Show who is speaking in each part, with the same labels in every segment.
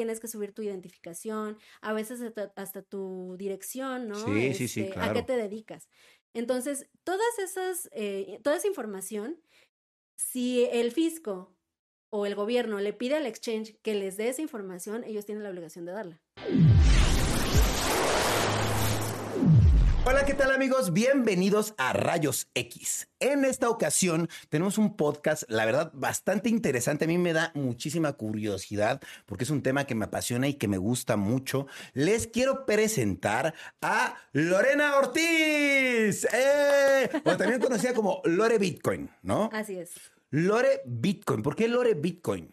Speaker 1: tienes que subir tu identificación, a veces hasta, tu dirección, ¿no?
Speaker 2: Sí, sí, sí,
Speaker 1: claro. Este, ¿A qué te dedicas? Entonces, todas esas, eh, toda esa información, si el fisco o el gobierno le pide al exchange que les dé esa información, ellos tienen la obligación de darla.
Speaker 2: Hola, ¿qué tal amigos? Bienvenidos a Rayos X. En esta ocasión tenemos un podcast, la verdad, bastante interesante. A mí me da muchísima curiosidad porque es un tema que me apasiona y que me gusta mucho. Les quiero presentar a Lorena Ortiz, ¡Eh! o también conocida como Lore Bitcoin, ¿no?
Speaker 1: Así es.
Speaker 2: Lore Bitcoin. ¿Por qué Lore Bitcoin?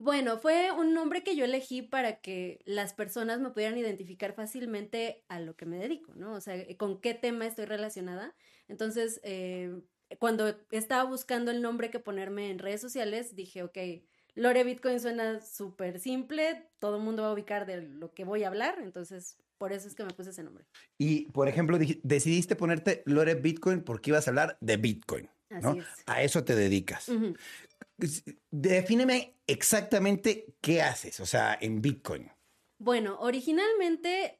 Speaker 1: Bueno, fue un nombre que yo elegí para que las personas me pudieran identificar fácilmente a lo que me dedico, ¿no? O sea, con qué tema estoy relacionada. Entonces, eh, cuando estaba buscando el nombre que ponerme en redes sociales, dije, ok, Lore Bitcoin suena súper simple, todo el mundo va a ubicar de lo que voy a hablar, entonces por eso es que me puse ese nombre.
Speaker 2: Y, por ejemplo, decidiste ponerte Lore Bitcoin porque ibas a hablar de Bitcoin. ¿No? A eso te dedicas. Defíneme exactamente qué haces, o sea, en Bitcoin.
Speaker 1: Bueno, originalmente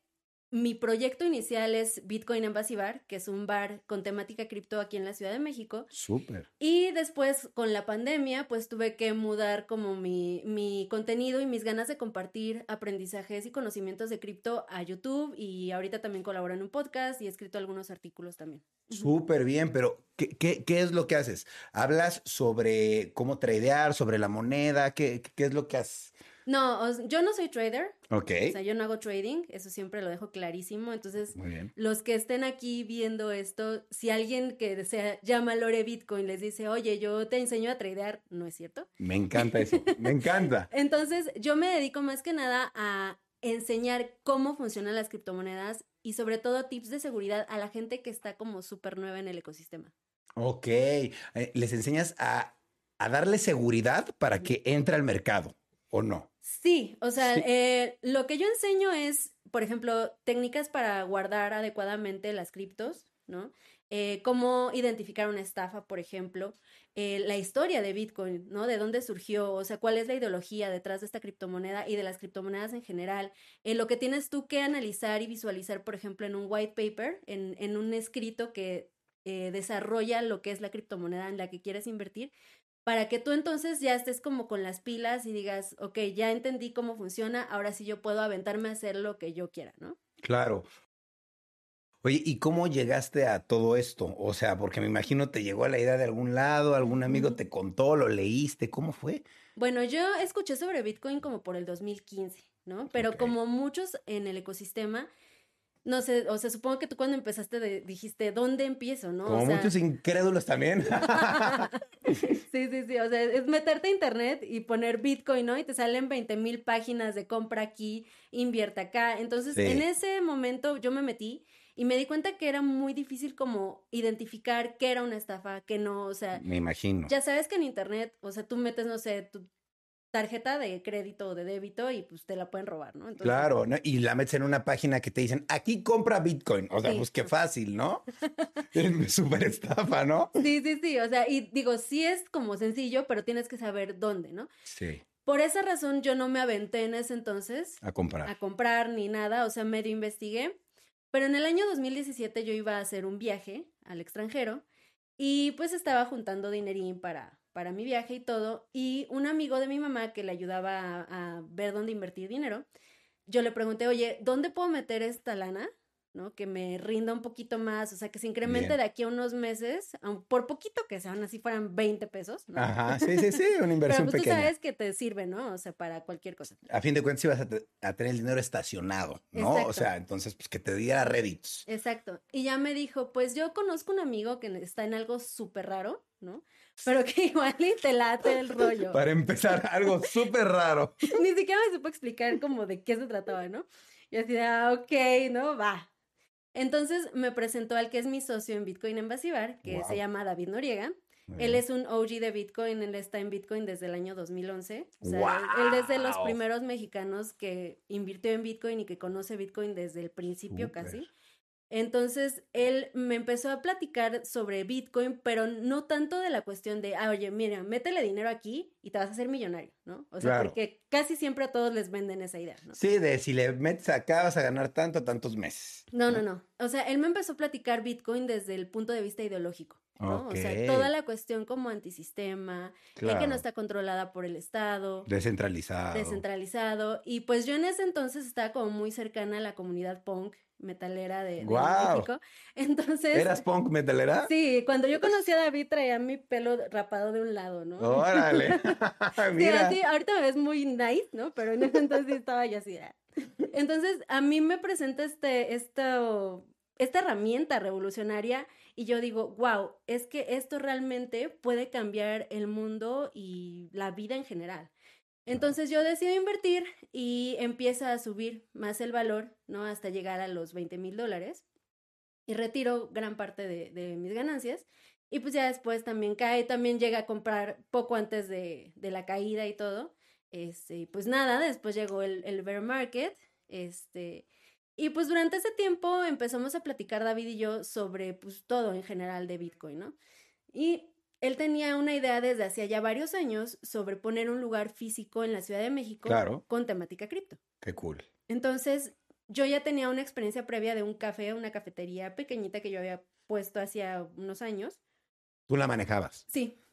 Speaker 1: mi proyecto inicial es Bitcoin Embassy Bar, que es un bar con temática cripto aquí en la Ciudad de México.
Speaker 2: Súper.
Speaker 1: Y después, con la pandemia, pues tuve que mudar como mi, mi contenido y mis ganas de compartir aprendizajes y conocimientos de cripto a YouTube. Y ahorita también colaboro en un podcast y he escrito algunos artículos también.
Speaker 2: Súper bien, pero ¿qué, ¿qué, qué, es lo que haces? ¿Hablas sobre cómo tradear, sobre la moneda? ¿Qué, qué es lo que haces?
Speaker 1: No, yo no soy trader.
Speaker 2: Ok.
Speaker 1: O sea, yo no hago trading, eso siempre lo dejo clarísimo. Entonces, los que estén aquí viendo esto, si alguien que se llama Lore Bitcoin les dice, oye, yo te enseño a tradear, no es cierto.
Speaker 2: Me encanta eso, me encanta.
Speaker 1: Entonces, yo me dedico más que nada a enseñar cómo funcionan las criptomonedas y sobre todo tips de seguridad a la gente que está como súper nueva en el ecosistema.
Speaker 2: Ok, eh, les enseñas a, a darle seguridad para que entre al mercado, ¿o no?
Speaker 1: Sí, o sea, eh, lo que yo enseño es, por ejemplo, técnicas para guardar adecuadamente las criptos, ¿no? Eh, cómo identificar una estafa, por ejemplo, eh, la historia de Bitcoin, ¿no? De dónde surgió, o sea, cuál es la ideología detrás de esta criptomoneda y de las criptomonedas en general. lo que tienes tú que analizar y visualizar, por ejemplo, en un white paper, en, en un escrito que desarrolla lo que es la criptomoneda en la que quieres invertir para que tú entonces ya estés como con las pilas y digas, ok, ya entendí cómo funciona, ahora sí yo puedo aventarme a hacer lo que yo quiera, ¿no?
Speaker 2: Claro. Oye, ¿y cómo llegaste a todo esto? O sea, porque me imagino te llegó a la idea de algún lado, algún amigo te contó, lo leíste, ¿cómo fue?
Speaker 1: Bueno, yo escuché sobre Bitcoin como por el 2015, ¿no? Pero como muchos en el ecosistema, no sé, o sea, supongo que tú cuando empezaste dijiste, ¿dónde empiezo, no?
Speaker 2: Como muchos incrédulos también.
Speaker 1: sí, sí, sí, o sea, es meterte a internet y poner Bitcoin, ¿no? Y te salen 20 mil páginas de compra aquí, invierte acá. Entonces, en ese momento yo me metí y me di cuenta que era muy difícil como identificar qué era una estafa, qué no, o sea.
Speaker 2: Me imagino.
Speaker 1: Ya sabes que en internet, o sea, tú metes, no sé, tu tarjeta de crédito o de débito y pues te la pueden robar, ¿no?
Speaker 2: claro, ¿no? y la metes en una página que te dicen, aquí compra Bitcoin. O sea, pues qué fácil, ¿no? es súper estafa, ¿no?
Speaker 1: Sí, sí, sí. O sea, y digo, sí es como sencillo, pero tienes que saber dónde, ¿no?
Speaker 2: Sí.
Speaker 1: Por esa razón yo no me aventé en ese entonces.
Speaker 2: A comprar.
Speaker 1: A comprar ni nada, o sea, medio investigué. Pero en el año 2017 yo iba a hacer un viaje al extranjero y pues estaba juntando dinerín para para mi viaje y todo, y un amigo de mi mamá que le ayudaba a, ver dónde invertir dinero, yo le pregunté, oye, ¿dónde puedo meter esta lana? ¿no? Que me rinda un poquito más, o sea, que se incremente de aquí a unos meses, por poquito que sean, así fueran 20 pesos.
Speaker 2: ¿no? Ajá, sí, sí, sí, una inversión
Speaker 1: Pero
Speaker 2: pues, tú
Speaker 1: sabes que te sirve, ¿no? O sea, para cualquier cosa.
Speaker 2: A fin de cuentas ibas a, tener el dinero estacionado, ¿no? O sea, entonces, pues que te diera réditos.
Speaker 1: Exacto. Y ya me dijo, pues yo conozco un amigo que está en algo súper raro, ¿no? Pero que igual y te late el rollo.
Speaker 2: Para empezar, algo súper raro.
Speaker 1: Ni siquiera me supo explicar como de qué se trataba, ¿no? Y así de, ah, ok, ¿no? Va. Entonces me presentó al que es mi socio en Bitcoin en Basibar, que se llama David Noriega. Él es un OG de Bitcoin, él está en Bitcoin desde el año 2011. O sea, él es de los primeros mexicanos que invirtió en Bitcoin y que conoce Bitcoin desde el principio casi. Entonces, él me empezó a platicar sobre Bitcoin, pero no tanto de la cuestión de, ah, oye, mira, métele dinero aquí y te vas a hacer millonario, ¿no? O sea, porque casi siempre a todos les venden esa idea, ¿no?
Speaker 2: Sí, de si le metes acá vas a ganar tanto, tantos meses.
Speaker 1: No, no, no. O sea, él me empezó a platicar Bitcoin desde el punto de vista ideológico. ¿no? O sea, toda la cuestión como antisistema, que no está controlada por el Estado.
Speaker 2: Descentralizado.
Speaker 1: Descentralizado. Y pues yo en ese entonces estaba como muy cercana a la comunidad punk metalera de, México. Entonces.
Speaker 2: ¿Eras punk metalera?
Speaker 1: Sí, cuando yo conocí a David traía mi pelo rapado de un lado, ¿no?
Speaker 2: Órale.
Speaker 1: Mira. Sí, ahorita me ves muy nice, ¿no? Pero en ese entonces estaba ya así. Ah. Entonces, a mí me presenta este, esto, esta herramienta revolucionaria y yo digo, wow, es que esto realmente puede cambiar el mundo y la vida en general. Entonces yo decido invertir y empieza a subir más el valor, ¿no? Hasta llegar a los 20 mil dólares y retiro gran parte de, mis ganancias. Y pues ya después también cae, también llega a comprar poco antes de, la caída y todo. Este, pues nada, después llegó el, el bear market, este, y pues durante ese tiempo empezamos a platicar David y yo sobre pues todo en general de Bitcoin, ¿no? Y él tenía una idea desde hacía ya varios años sobre poner un lugar físico en la Ciudad de México con temática cripto.
Speaker 2: Qué cool.
Speaker 1: Entonces, yo ya tenía una experiencia previa de un café, una cafetería pequeñita que yo había puesto hacía unos años.
Speaker 2: ¿Tú la manejabas?
Speaker 1: Sí.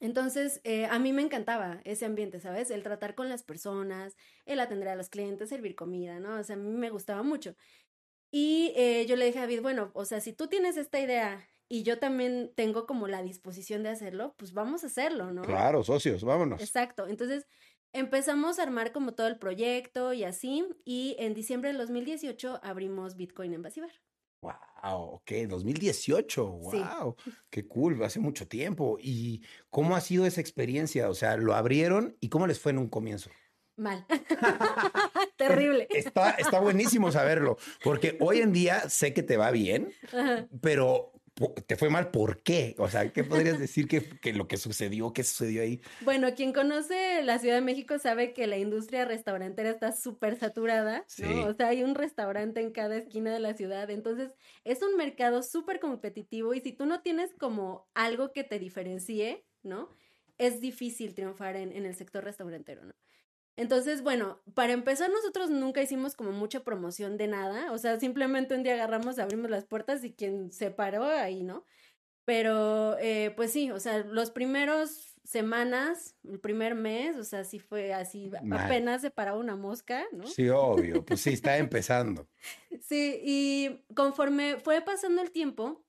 Speaker 1: Entonces, eh, a mí me encantaba ese ambiente, ¿sabes? El tratar con las personas, el atender a los clientes, servir comida, ¿no? O sea, a mí me gustaba mucho. Y eh, yo le dije a David, bueno, o sea, si tú tienes esta idea y yo también tengo como la disposición de hacerlo, pues vamos a hacerlo, ¿no?
Speaker 2: Claro, socios, vámonos.
Speaker 1: Exacto. Entonces empezamos a armar como todo el proyecto y así, y en diciembre del 2018 abrimos Bitcoin en Basibar.
Speaker 2: Wow, ok, 2018, wow, qué cool, hace mucho tiempo. ¿Y cómo ha sido esa experiencia? O sea, lo abrieron y cómo les fue en un comienzo.
Speaker 1: Mal. Terrible.
Speaker 2: Está, está buenísimo saberlo, porque hoy en día sé que te va bien, pero te fue mal, ¿por qué? O sea, ¿qué podrías decir que, lo que sucedió, qué sucedió ahí?
Speaker 1: Bueno, quien conoce la Ciudad de México sabe que la industria restaurantera está súper saturada, ¿no? O sea, hay un restaurante en cada esquina de la ciudad, entonces es un mercado súper competitivo y si tú no tienes como algo que te diferencie, ¿no? Es difícil triunfar en, en el sector restaurantero, ¿no? Entonces, bueno, para empezar, nosotros nunca hicimos como mucha promoción de nada. O sea, simplemente un día agarramos, abrimos las puertas y quien se paró ahí, ¿no? Pero, eh, pues sí, o sea, los primeros semanas, el primer mes, o sea, sí fue así, apenas se paraba una mosca, ¿no?
Speaker 2: Sí, obvio, pues sí, está empezando.
Speaker 1: sí, y conforme fue pasando el tiempo,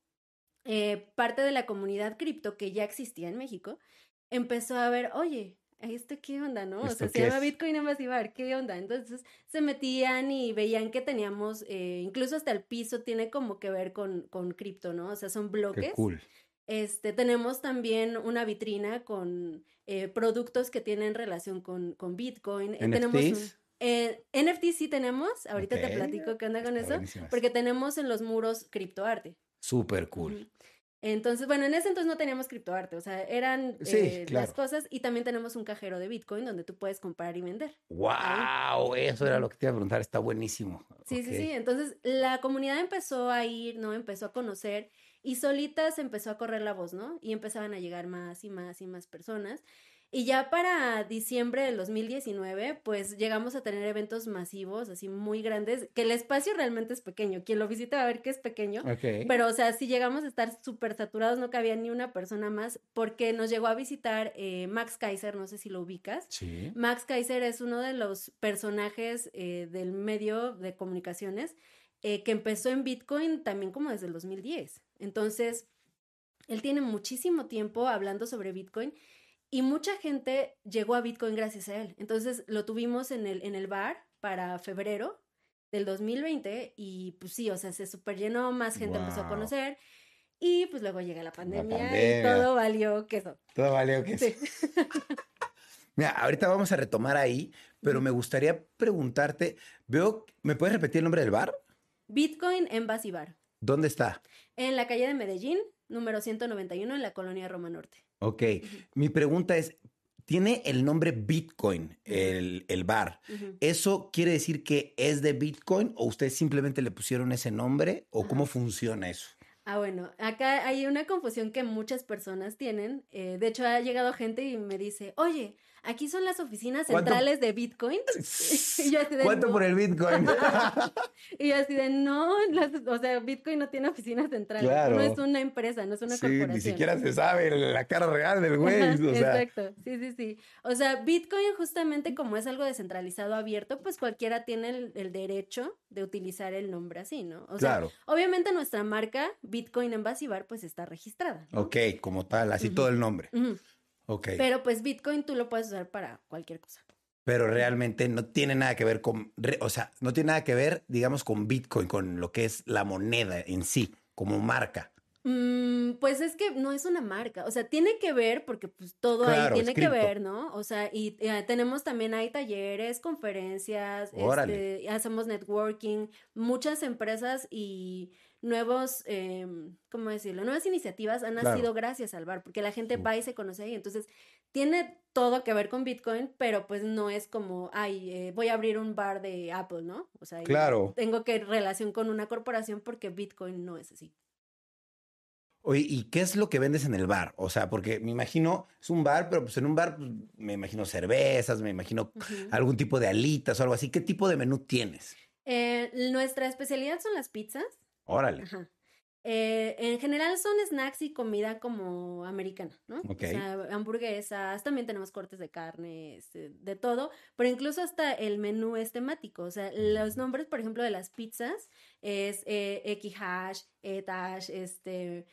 Speaker 1: eh, parte de la comunidad cripto que ya existía en México empezó a ver, oye, ¿esto qué onda, no? O sea, se llama Bitcoin Amasivar, ¿qué onda? Entonces se metían y veían que teníamos, eh, incluso hasta el piso tiene como que ver con, con cripto, ¿no? O sea, son bloques. Qué cool. Este, tenemos también una vitrina con eh, productos que tienen relación con, con Bitcoin.
Speaker 2: ¿NFTs? Eh, tenemos
Speaker 1: eh, NFT sí tenemos, ahorita te platico qué onda con eso, porque tenemos en los muros criptoarte.
Speaker 2: Súper cool.
Speaker 1: Entonces, bueno, en ese entonces no teníamos criptoarte, o sea, eran eh, las cosas y también tenemos un cajero de Bitcoin donde tú puedes comprar y vender.
Speaker 2: ¡Wow! Eso era lo que te iba a preguntar, está buenísimo.
Speaker 1: Sí, sí, sí. Entonces, la comunidad empezó a ir, ¿no? Empezó a conocer y solitas empezó a correr la voz, ¿no? Y empezaban a llegar más y más y más personas. Y ya para diciembre del 2019, pues llegamos a tener eventos masivos, así muy grandes, que el espacio realmente es pequeño. Quien lo visita va a ver que es pequeño. Pero, o sea, si llegamos a estar súper saturados, no cabía ni una persona más, porque nos llegó a visitar eh, Max Kaiser, no sé si lo ubicas.
Speaker 2: Sí.
Speaker 1: Max Kaiser es uno de los personajes eh, del medio de comunicaciones eh, que empezó en Bitcoin también como desde el 2010. Entonces, él tiene muchísimo tiempo hablando sobre Bitcoin y mucha gente llegó a Bitcoin gracias a él. Entonces lo tuvimos en el, en el bar para febrero del 2020 y pues sí, o sea, se super llenó, más gente empezó a conocer. Y pues luego llega la pandemia, y todo valió queso.
Speaker 2: Todo valió queso. Mira, ahorita vamos a retomar ahí, pero me gustaría preguntarte, veo, ¿me puedes repetir el nombre del bar?
Speaker 1: Bitcoin Embassy Bar.
Speaker 2: ¿Dónde está?
Speaker 1: En la calle de Medellín, número 191, en la colonia Roma Norte.
Speaker 2: Ok, mi pregunta es, tiene el nombre Bitcoin, el, bar. ¿Eso quiere decir que es de Bitcoin o ustedes simplemente le pusieron ese nombre o cómo funciona eso?
Speaker 1: Ah, bueno, acá hay una confusión que muchas personas tienen. Eh, de hecho, ha llegado gente y me dice, oye, aquí son las oficinas centrales de Bitcoin.
Speaker 2: ¿Cuánto por el Bitcoin?
Speaker 1: y yo así de, no, o sea, Bitcoin no tiene oficinas centrales. No es una empresa, no es una sí, corporación.
Speaker 2: Ni siquiera se sabe la cara real del güey. Exacto,
Speaker 1: sí, sí, sí. O sea, Bitcoin justamente como es algo descentralizado abierto, pues cualquiera tiene el, derecho de utilizar el nombre así, ¿no? O sea, obviamente nuestra marca, Bitcoin en Basibar, pues está registrada.
Speaker 2: Ok, como tal, así todo el nombre.
Speaker 1: Pero pues Bitcoin tú lo puedes usar para cualquier cosa.
Speaker 2: Pero realmente no tiene nada que ver con, o sea, no tiene nada que ver, digamos, con Bitcoin, con lo que es la moneda en sí, como marca.
Speaker 1: Mm, pues es que no es una marca, o sea, tiene que ver porque pues todo ahí tiene que ver, ¿no? O sea, y eh, tenemos también hay talleres, conferencias, este, hacemos networking, muchas empresas y nuevos, eh, ¿cómo decirlo? Nuevas iniciativas han nacido gracias al bar, porque la gente va y se conoce ahí. Entonces, tiene todo que ver con Bitcoin, pero pues no es como, ay, eh, voy a abrir un bar de Apple, ¿no? O sea, claro. tengo que relación con una corporación porque Bitcoin no es así.
Speaker 2: Oye, ¿y qué es lo que vendes en el bar? O sea, porque me imagino, es un bar, pero pues en un bar pues, me imagino cervezas, me imagino algún tipo de alitas o algo así. ¿Qué tipo de menú tienes?
Speaker 1: Eh, nuestra especialidad son las pizzas.
Speaker 2: Órale.
Speaker 1: Eh, en general son snacks y comida como americana, ¿no? O sea, hamburguesas, también tenemos cortes de carne, este, de todo, pero incluso hasta el menú es temático. O sea, los nombres, por ejemplo, de las pizzas es eh, X-Hash, E-Hash, este,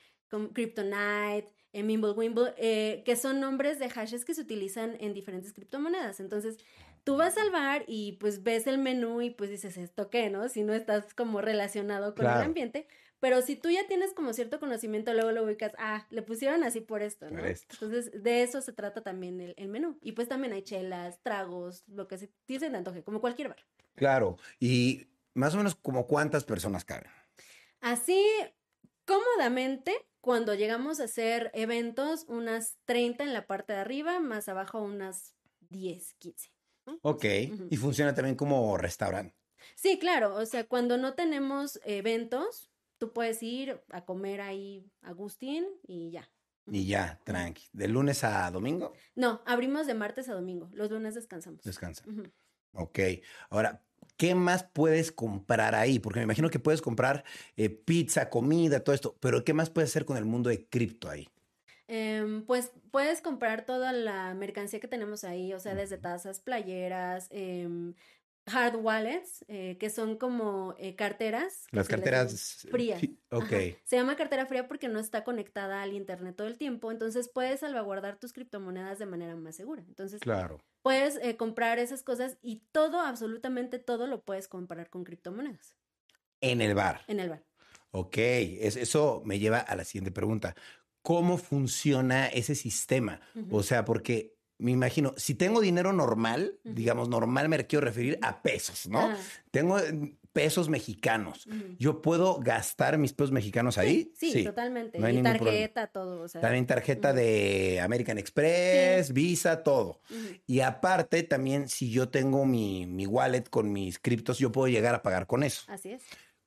Speaker 1: Kryptonite, eh, Mimble Wimble, eh, que son nombres de hashes que se utilizan en diferentes criptomonedas. Entonces, tú vas al bar y pues ves el menú y pues dices, ¿esto qué, no? Si no estás como relacionado con el ambiente. Pero si tú ya tienes como cierto conocimiento, luego lo ubicas, ah, le pusieron así por esto, ¿no? Entonces, de eso se trata también el, menú. Y pues también hay chelas, tragos, lo que se dice de antoje, como cualquier bar.
Speaker 2: Claro. Y más o menos como cuántas personas caben.
Speaker 1: Así, cómodamente, cuando llegamos a hacer eventos, unas 30 en la parte de arriba, más abajo unas 10, 15.
Speaker 2: Ok, y funciona también como restaurante.
Speaker 1: Sí, claro, o sea, cuando no tenemos eventos, tú puedes ir a comer ahí Agustín y ya.
Speaker 2: Y ya, tranqui. ¿De lunes a domingo?
Speaker 1: No, abrimos de martes a domingo. Los lunes descansamos.
Speaker 2: Descansa. Ok. Ahora, ¿qué más puedes comprar ahí? Porque me imagino que puedes comprar eh, pizza, comida, todo esto, pero ¿qué más puedes hacer con el mundo de cripto ahí?
Speaker 1: Em, pues puedes comprar toda la mercancía que tenemos ahí, o sea, desde tazas, playeras, em, hard wallets, eh, que son como eh, carteras.
Speaker 2: Las carteras
Speaker 1: frías. Ok. Se llama cartera fría porque no está conectada al internet todo el tiempo, entonces puedes salvaguardar tus criptomonedas de manera más segura. Entonces,
Speaker 2: claro.
Speaker 1: puedes eh, comprar esas cosas y todo, absolutamente todo lo puedes comprar con criptomonedas.
Speaker 2: En el bar.
Speaker 1: En el bar.
Speaker 2: Ok, eso me lleva a la siguiente pregunta. ¿Cómo funciona ese sistema? O sea, porque me imagino, si tengo dinero normal, digamos, normal me quiero referir a pesos, ¿no? Tengo eh, pesos mexicanos. ¿Yo puedo gastar mis pesos mexicanos ahí?
Speaker 1: Sí, totalmente. y tarjeta, todo.
Speaker 2: También tarjeta de American Express, Visa, todo. Y aparte, también, si yo tengo mi, mi wallet con mis criptos, yo puedo llegar a pagar con eso.
Speaker 1: Así es.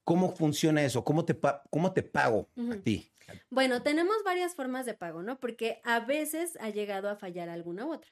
Speaker 2: ¿Cómo funciona eso? ¿Cómo te, cómo te pago a ti?
Speaker 1: Bueno, tenemos varias formas de pago, ¿no? Porque a veces ha llegado a fallar alguna u otra.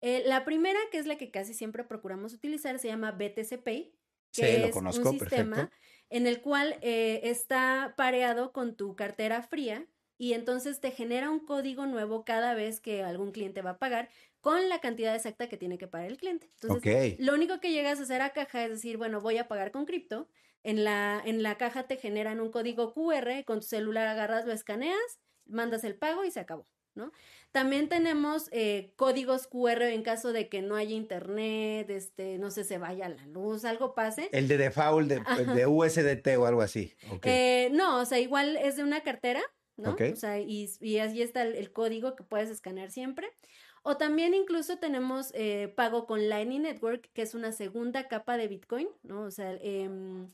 Speaker 1: Eh, la primera, que es la que casi siempre procuramos utilizar, se llama BTC Pay, que es un sistema en el cual eh, está pareado con tu cartera fría y entonces te genera un código nuevo cada vez que algún cliente va a pagar con la cantidad exacta que tiene que pagar el cliente. Entonces, lo único que llegas a hacer a caja es decir, bueno, voy a pagar con cripto en la, en la caja te generan un código QR, con tu celular agarras, lo escaneas, mandas el pago y se acabó, ¿no? También tenemos eh, códigos QR en caso de que no haya internet, este, no sé, se vaya la luz, algo pase.
Speaker 2: El de default de, USDT o algo así.
Speaker 1: Eh, no, o sea, igual es de una cartera, ¿no? O sea, y, y allí está el, código que puedes escanear siempre. O también incluso tenemos eh, pago con Lightning Network, que es una segunda capa de Bitcoin, ¿no? O sea, em,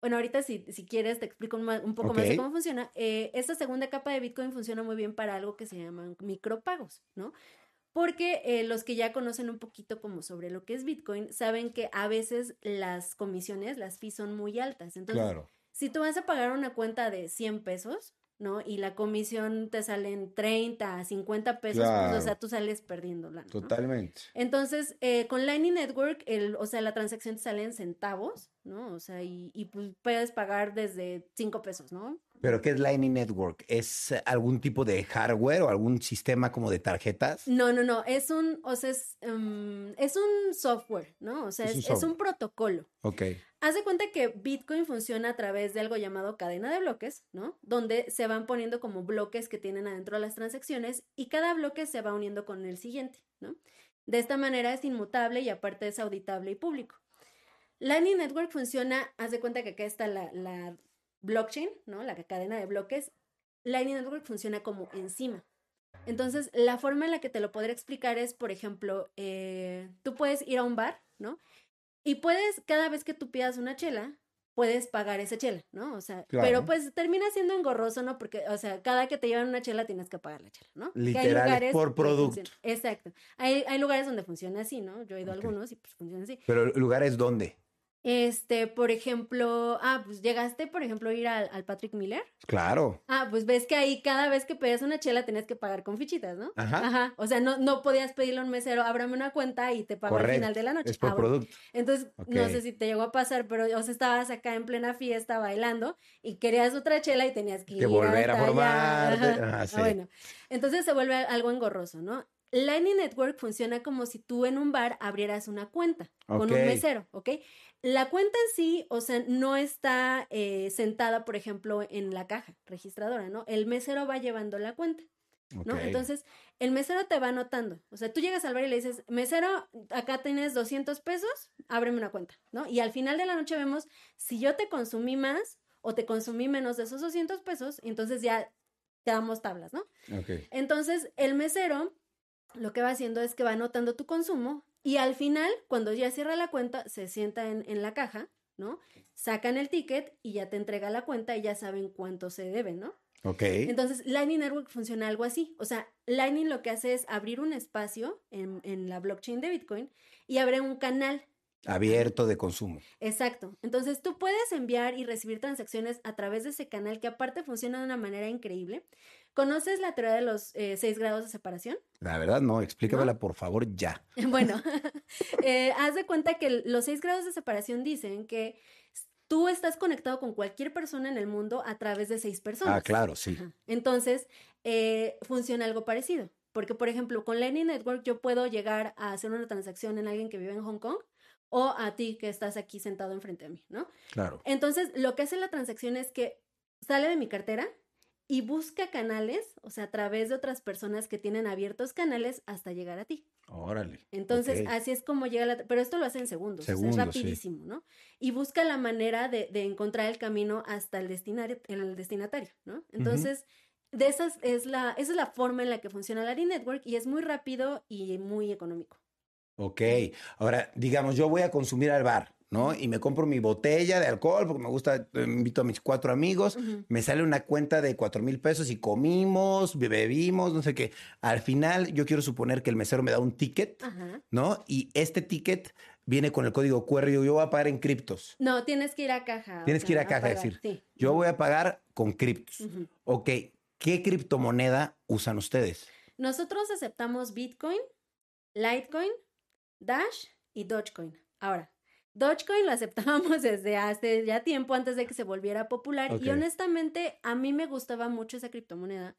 Speaker 1: bueno, ahorita si, si quieres te explico un, poco más de cómo funciona. Eh, esta segunda capa de Bitcoin funciona muy bien para algo que se llaman micropagos, ¿no? Porque eh, los que ya conocen un poquito como sobre lo que es Bitcoin, saben que a veces las comisiones, las fees son muy altas. Entonces, si tú vas a pagar una cuenta de 100 pesos, ¿no? Y la comisión te sale en 30, 50 pesos, pues, o sea, tú sales perdiendo ¿no?
Speaker 2: Totalmente.
Speaker 1: Entonces, eh, con Lightning Network, el, o sea, la transacción te sale en centavos, ¿no? O sea, y, y pues puedes pagar desde 5 pesos, ¿no?
Speaker 2: ¿Pero qué es Lightning Network? ¿Es algún tipo de hardware o algún sistema como de tarjetas?
Speaker 1: No, no, no. Es un, o sea, es, em, es un software, ¿no? O sea, es, es, un protocolo.
Speaker 2: Ok.
Speaker 1: Haz de cuenta que Bitcoin funciona a través de algo llamado cadena de bloques, ¿no? Donde se van poniendo como bloques que tienen adentro las transacciones y cada bloque se va uniendo con el siguiente, ¿no? De esta manera es inmutable y aparte es auditable y público. Lightning Network funciona, haz de cuenta que acá está la, la blockchain, ¿no? La cadena de bloques, Lightning Network funciona como encima. Entonces, la forma en la que te lo podré explicar es, por ejemplo, eh, tú puedes ir a un bar, ¿no? Y puedes, cada vez que tú pidas una chela, puedes pagar esa chela, ¿no? O sea, pero pues termina siendo engorroso, ¿no? Porque, o sea, cada que te llevan una chela tienes que pagar la chela, ¿no?
Speaker 2: Literal, por producto.
Speaker 1: Exacto. Hay, hay lugares donde funciona así, ¿no? Yo he ido a algunos y pues funciona así.
Speaker 2: Pero lugares dónde?
Speaker 1: Este, por ejemplo, ah, pues llegaste, por ejemplo, a ir al, Patrick Miller.
Speaker 2: Claro.
Speaker 1: Ah, pues ves que ahí cada vez que pedías una chela tenías que pagar con fichitas, ¿no? Ajá. Ajá. O sea, no, no podías pedirle a un mesero, ábrame una cuenta y te pago al final de la noche.
Speaker 2: Es por ah, producto.
Speaker 1: Entonces, no sé si te llegó a pasar, pero o sea, estabas acá en plena fiesta bailando y querías otra chela y tenías que,
Speaker 2: que volver a formar.
Speaker 1: Ah, sí. bueno, entonces se vuelve algo engorroso, ¿no? Lightning Network funciona como si tú en un bar abrieras una cuenta con un mesero, ¿ok? La cuenta en sí, o sea, no está eh, sentada, por ejemplo, en la caja registradora, ¿no? El mesero va llevando la cuenta. ¿no? Entonces, el mesero te va anotando. O sea, tú llegas al bar y le dices, mesero, acá tienes 200 pesos, ábreme una cuenta, ¿no? Y al final de la noche vemos si yo te consumí más o te consumí menos de esos 200 pesos, y entonces ya te damos tablas, ¿no? Entonces, el mesero lo que va haciendo es que va anotando tu consumo y al final, cuando ya cierra la cuenta, se sienta en, la caja, ¿no? Sacan el ticket y ya te entrega la cuenta y ya saben cuánto se debe, ¿no?
Speaker 2: Ok.
Speaker 1: Entonces, Lightning Network funciona algo así. O sea, Lightning lo que hace es abrir un espacio en, en la blockchain de Bitcoin y abre un canal
Speaker 2: abierto de consumo.
Speaker 1: Exacto. Entonces tú puedes enviar y recibir transacciones a través de ese canal que aparte funciona de una manera increíble. ¿Conoces la teoría de los eh, seis grados de separación?
Speaker 2: La verdad no, explícamela por favor ya.
Speaker 1: Bueno, eh, haz de cuenta que los seis grados de separación dicen que tú estás conectado con cualquier persona en el mundo a través de seis personas.
Speaker 2: Ah, claro, sí.
Speaker 1: Entonces, eh, funciona algo parecido. Porque, por ejemplo, con Lightning Network yo puedo llegar a hacer una transacción en alguien que vive en Hong Kong o a ti que estás aquí sentado enfrente de mí, ¿no?
Speaker 2: Claro.
Speaker 1: Entonces, lo que hace la transacción es que sale de mi cartera y busca canales, o sea, a través de otras personas que tienen abiertos canales hasta llegar a ti.
Speaker 2: Órale.
Speaker 1: Entonces, así es como llega la... Pero esto lo hace en segundos, es rapidísimo, ¿no? Y busca la manera de, de, encontrar el camino hasta el, destinario, el destinatario, ¿no? Entonces, de esas es la, esa es la forma en la que funciona la network y es muy rápido y muy económico.
Speaker 2: Ok, ahora digamos, yo voy a consumir al bar, ¿no? Y me compro mi botella de alcohol porque me gusta, eh, invito a mis cuatro amigos, me sale una cuenta de cuatro mil pesos y comimos, bebimos, no sé qué. Al final yo quiero suponer que el mesero me da un ticket, ¿no? Y este ticket viene con el código QR y yo voy a pagar en criptos.
Speaker 1: No, tienes que ir a caja.
Speaker 2: Tienes que ir a caja, es decir, yo voy a pagar con criptos. Ok, ¿qué criptomoneda usan ustedes?
Speaker 1: Nosotros aceptamos Bitcoin, Litecoin, Dash y Dogecoin. Ahora, Dogecoin lo aceptábamos desde hace ya tiempo antes de que se volviera popular y honestamente a mí me gustaba mucho esa criptomoneda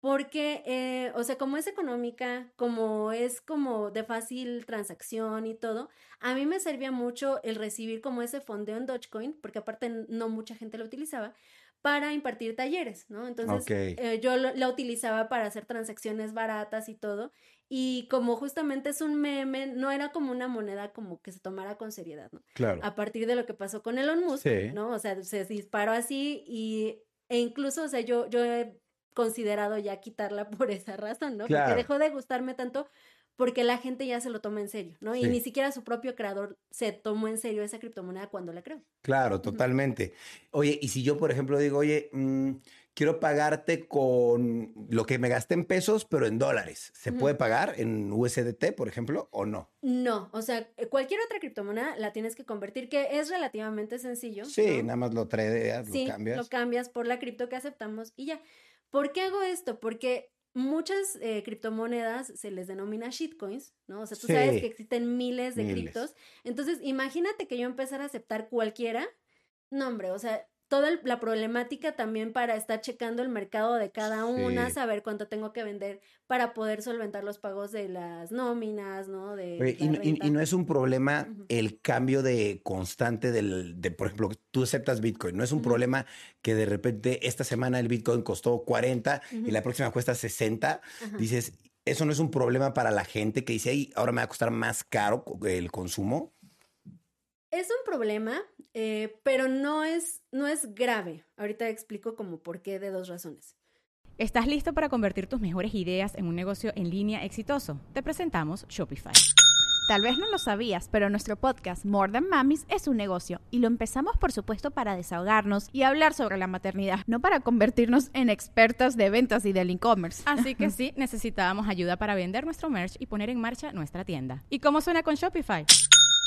Speaker 1: porque, eh, o sea, como es económica, como es como de fácil transacción y todo, a mí me servía mucho el recibir como ese fondeo en Dogecoin, porque aparte no mucha gente lo utilizaba, para impartir talleres, ¿no? Entonces, eh, yo la utilizaba para hacer transacciones baratas y todo, y como justamente es un meme, no era como una moneda como que se tomara con seriedad, ¿no?
Speaker 2: Claro.
Speaker 1: A partir de lo que pasó con Elon Musk, ¿no? O sea, se disparó así y, e incluso, o sea, yo, yo he considerado ya quitarla por esa razón, ¿no? Porque dejó de gustarme tanto porque la gente ya se lo toma en serio, ¿no? Y ni siquiera su propio creador se tomó en serio esa criptomoneda cuando la creó.
Speaker 2: Claro, totalmente. Oye, y si yo, por ejemplo, digo, oye, mm, quiero pagarte con lo que me gasté en pesos, pero en dólares, ¿se puede pagar en USDT, por ejemplo, o no?
Speaker 1: No, o sea, cualquier otra criptomoneda la tienes que convertir, que es relativamente sencillo.
Speaker 2: Sí, nada más lo tradeas, sí, lo cambias.
Speaker 1: lo cambias por la cripto que aceptamos y ya. ¿Por qué hago esto? Porque muchas eh, criptomonedas se les denomina shitcoins, ¿no? O sea, tú sabes que existen miles de criptos. Entonces, imagínate que yo empezara a aceptar cualquiera. No, hombre, o sea, toda la problemática también para estar checando el mercado de cada una, saber cuánto tengo que vender para poder solventar los pagos de las nóminas, ¿no? De
Speaker 2: y, no es un problema el cambio de constante del, de, por ejemplo, tú aceptas Bitcoin, no es un problema que de repente esta semana el Bitcoin costó 40 y la próxima cuesta 60, dices, eso no es un problema para la gente que dice, ahora me va a costar más caro el consumo.
Speaker 1: Es un problema, eh, pero no es, no es grave. Ahorita explico como por qué de dos razones.
Speaker 3: ¿Estás listo para convertir tus mejores ideas en un negocio en línea exitoso? Te presentamos Shopify. Tal vez no lo sabías, pero nuestro podcast More Than Mamis es un negocio y lo empezamos por supuesto para desahogarnos y hablar sobre la maternidad, no para convertirnos en expertas de ventas y del e-commerce. Así que sí, necesitábamos ayuda para vender nuestro merch y poner en marcha nuestra tienda. ¿Y cómo suena con Shopify?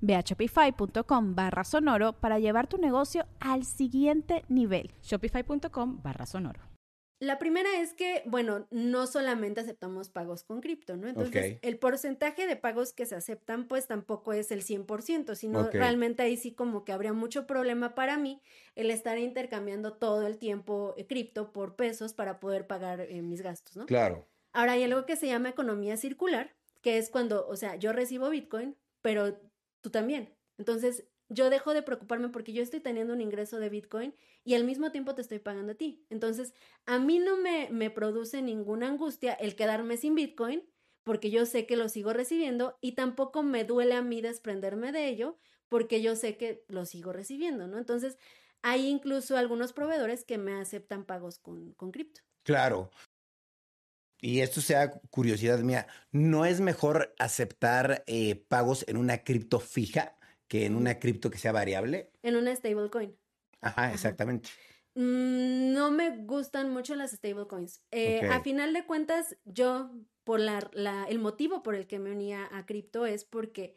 Speaker 3: Ve a shopify.com barra sonoro para llevar tu negocio al siguiente nivel. Shopify.com barra sonoro.
Speaker 1: La primera es que, bueno, no solamente aceptamos pagos con cripto, ¿no? Entonces, el porcentaje de pagos que se aceptan, pues tampoco es el 100%, sino realmente ahí sí como que habría mucho problema para mí el estar intercambiando todo el tiempo eh, cripto por pesos para poder pagar eh, mis gastos, ¿no?
Speaker 2: Claro.
Speaker 1: Ahora hay algo que se llama economía circular, que es cuando, o sea, yo recibo Bitcoin, pero tú también. Entonces, yo dejo de preocuparme porque yo estoy teniendo un ingreso de Bitcoin y al mismo tiempo te estoy pagando a ti. Entonces, a mí no me, me produce ninguna angustia el quedarme sin Bitcoin porque yo sé que lo sigo recibiendo y tampoco me duele a mí desprenderme de ello porque yo sé que lo sigo recibiendo, ¿no? Entonces, hay incluso algunos proveedores que me aceptan pagos con, con cripto.
Speaker 2: Claro, y esto sea curiosidad mía, ¿no es mejor aceptar eh, pagos en una cripto fija que en una cripto que sea variable?
Speaker 1: En una stablecoin.
Speaker 2: Ajá, exactamente.
Speaker 1: Mm, no me gustan mucho las stablecoins. Eh, A final de cuentas, yo, por la, la, el motivo por el que me unía a cripto es porque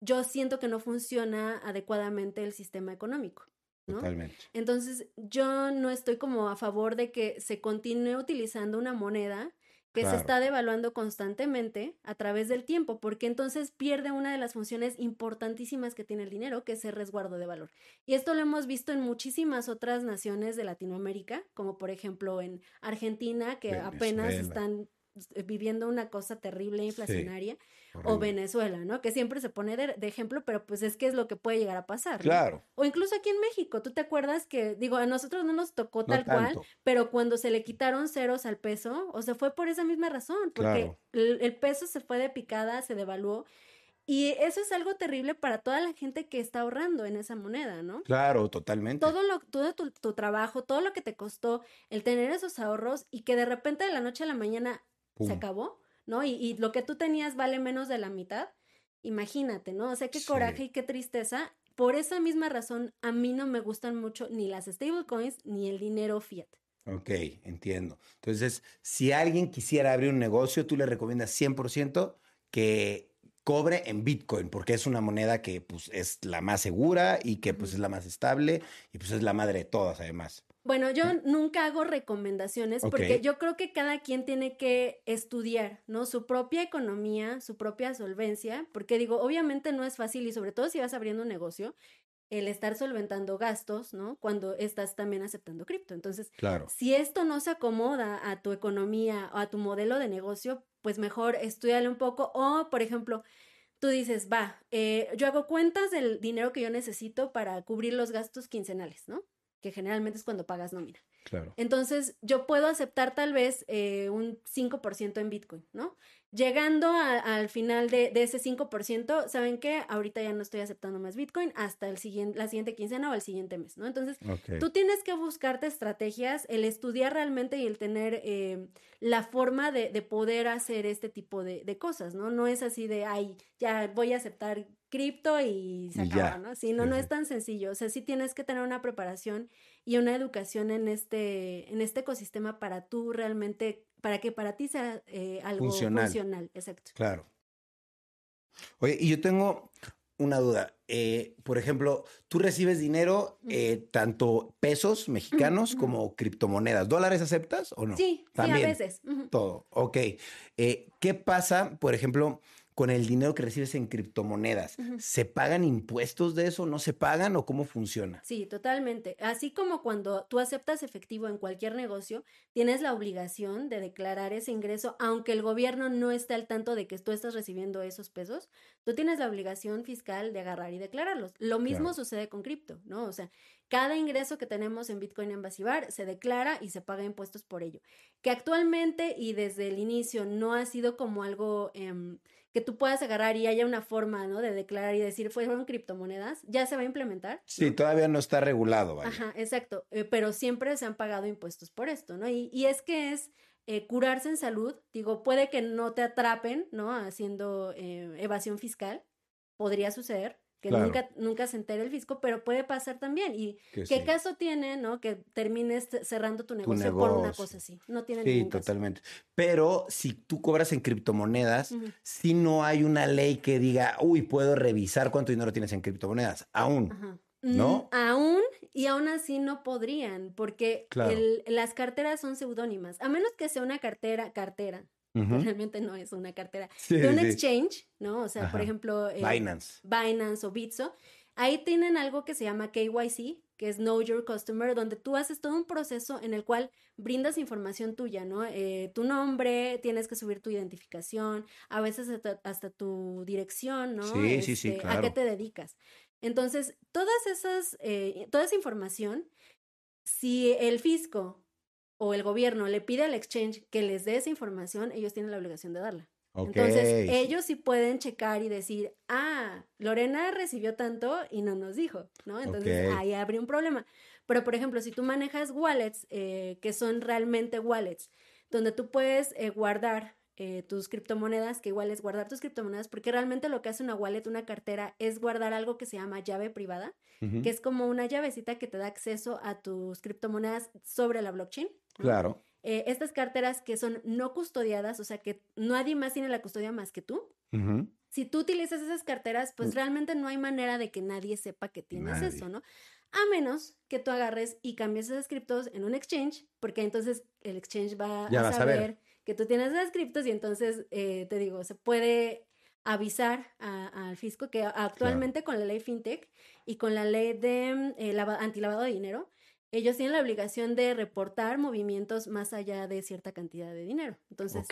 Speaker 1: yo siento que no funciona adecuadamente el sistema económico. Totalmente. Entonces, yo no estoy como a favor de que se continúe utilizando una moneda que se está devaluando constantemente a través del tiempo, porque entonces pierde una de las funciones importantísimas que tiene el dinero, que es el resguardo de valor. Y esto lo hemos visto en muchísimas otras naciones de Latinoamérica, como por ejemplo en Argentina, que apenas están eh, viviendo una cosa terrible inflacionaria o Venezuela, ¿no? Que siempre se pone de, ejemplo, pero pues es que es lo que puede llegar a pasar.
Speaker 2: Claro.
Speaker 1: O incluso aquí en México, ¿tú te acuerdas que, digo, a nosotros no nos tocó tal cual, pero cuando se le quitaron ceros al peso, o se fue por esa misma razón, porque el, peso se fue de picada, se devaluó. Y eso es algo terrible para toda la gente que está ahorrando en esa moneda, ¿no?
Speaker 2: Claro, totalmente.
Speaker 1: Todo, lo, todo tu, tu, trabajo, todo lo que te costó el tener esos ahorros y que de repente de la noche a la mañana se acabó, ¿no? Y, lo que tú tenías vale menos de la mitad. Imagínate, ¿no? O sea, qué coraje y qué tristeza. Por esa misma razón, a mí no me gustan mucho ni las stablecoins ni el dinero fiat.
Speaker 2: Ok, entiendo. Entonces, si alguien quisiera abrir un negocio, tú le recomiendas 100% que cobre en Bitcoin, porque es una moneda que pues, es la más segura y que pues, es la más estable y pues es la madre de todas, además.
Speaker 1: Bueno, yo nunca hago recomendaciones porque yo creo que cada quien tiene que estudiar, ¿no? Su propia economía, su propia solvencia, porque digo, obviamente no es fácil y sobre todo si vas abriendo un negocio, el estar solventando gastos, ¿no? Cuando estás también aceptando cripto. Entonces,
Speaker 2: Claro.
Speaker 1: si esto no se acomoda a tu economía o a tu modelo de negocio, pues mejor estudiale un poco. O, por ejemplo, tú dices, va, eh, yo hago cuentas del dinero que yo necesito para cubrir los gastos quincenales, ¿no? Que generalmente es cuando pagas nómina.
Speaker 2: Claro.
Speaker 1: Entonces, yo puedo aceptar tal vez eh, un 5% en Bitcoin, ¿no? Llegando a- al final de, de ese 5%, ¿saben qué? Ahorita ya no estoy aceptando más Bitcoin hasta el siguiente, la siguiente quincena o el siguiente mes, ¿no? Entonces. Tú tienes que buscarte estrategias, el estudiar realmente y el tener eh, la forma de, de poder hacer este tipo de, de cosas, ¿no? No es así de, ay, ya voy a aceptar cripto y se acaba,
Speaker 2: ya.
Speaker 1: ¿no? Sí, no, no es tan sencillo. O sea, sí tienes que tener una preparación y una educación en este, en este ecosistema para tú realmente, para que para ti sea eh, algo
Speaker 2: Funcional.
Speaker 1: funcional. Exacto.
Speaker 2: Claro. Oye, y yo tengo una duda. Eh, por ejemplo, tú recibes dinero, eh, tanto pesos mexicanos como criptomonedas. ¿Dólares aceptas o no?
Speaker 1: Sí, sí, a
Speaker 2: También.
Speaker 1: veces.
Speaker 2: Todo. Ok. Eh, ¿Qué pasa, por ejemplo, con el dinero que recibes en criptomonedas? ¿Se pagan impuestos de eso? ¿No se pagan o cómo funciona?
Speaker 1: Sí, totalmente. Así como cuando tú aceptas efectivo en cualquier negocio, tienes la obligación de declarar ese ingreso, aunque el gobierno no esté al tanto de que tú estás recibiendo esos pesos, tú tienes la obligación fiscal de agarrar y declararlos. Lo mismo
Speaker 2: Claro.
Speaker 1: sucede con cripto, ¿no? O sea, cada ingreso que tenemos en Bitcoin Embassy Bar se declara y se paga impuestos por ello. Que actualmente y desde el inicio no ha sido como algo em, que tú puedas agarrar y haya una forma, ¿no? De declarar y decir, fueron criptomonedas, ya se va a implementar.
Speaker 2: Sí,
Speaker 1: ¿no?
Speaker 2: todavía no está regulado, vaya.
Speaker 1: Ajá, exacto, eh, pero siempre se han pagado impuestos por esto, ¿no? Y, y es que es eh, curarse en salud, digo, puede que no te atrapen, ¿no? Haciendo eh, evasión fiscal, podría suceder, que
Speaker 2: Claro.
Speaker 1: nunca, nunca se entere el fisco, pero puede pasar también. ¿Y
Speaker 2: Que
Speaker 1: qué
Speaker 2: sí.
Speaker 1: caso tiene, ¿no? Que termines cerrando tu negocio por una cosa así. No tiene
Speaker 2: Sí,
Speaker 1: ningún caso.
Speaker 2: totalmente. Pero si tú cobras en criptomonedas, si no hay una ley que diga, uy, puedo revisar cuánto dinero tienes en criptomonedas. Aún.
Speaker 1: Ajá.
Speaker 2: ¿No?
Speaker 1: Mm, aún y aún así no podrían, porque
Speaker 2: Claro.
Speaker 1: el- las carteras son seudónimas, a menos que sea una cartera, cartera, realmente no es una cartera,
Speaker 2: Sí,
Speaker 1: de un
Speaker 2: sí.
Speaker 1: exchange, ¿no? O sea, por ejemplo, eh,
Speaker 2: Binance.
Speaker 1: Binance o Bitso, ahí tienen algo que se llama KYC, que es Know Your Customer, donde tú haces todo un proceso en el cual brindas información tuya, ¿no? Eh, tu nombre, tienes que subir tu identificación, a veces hasta, hasta tu dirección, ¿no?
Speaker 2: Sí, sí, sí,
Speaker 1: Este, ¿A
Speaker 2: claro.
Speaker 1: qué te dedicas? Entonces, todas esas, eh, toda esa información, si el fisco o el gobierno le pide al exchange que les dé esa información, ellos tienen la obligación de darla. Entonces, ellos sí pueden checar y decir, ah, Lorena recibió tanto y no nos dijo, ¿no? Entonces, ahí habría un problema. Pero, por ejemplo, si tú manejas wallets, eh, que son realmente wallets, donde tú puedes eh, guardar eh, tus criptomonedas, que igual es guardar tus criptomonedas, porque realmente lo que hace una wallet, una cartera, es guardar algo que se llama llave privada, que es como una llavecita que te da acceso a tus criptomonedas sobre la blockchain.
Speaker 2: Claro.
Speaker 1: Eh, estas carteras que son no custodiadas, o sea que nadie más tiene la custodia más que tú. Si tú utilizas esas carteras, pues
Speaker 2: Mm.
Speaker 1: realmente no hay manera de que nadie sepa que tienes
Speaker 2: Nadie.
Speaker 1: eso, ¿no? A menos que tú agarres y cambies esas criptos en un exchange, porque entonces el exchange va
Speaker 2: Ya
Speaker 1: a saber. Que tú tienes esas criptos y entonces, eh, te digo, se puede avisar al fisco que actualmente con la ley FinTech y con la ley de mm, eh, lava- antilavado de dinero, ellos tienen la obligación de reportar movimientos más allá de cierta cantidad de dinero. Entonces,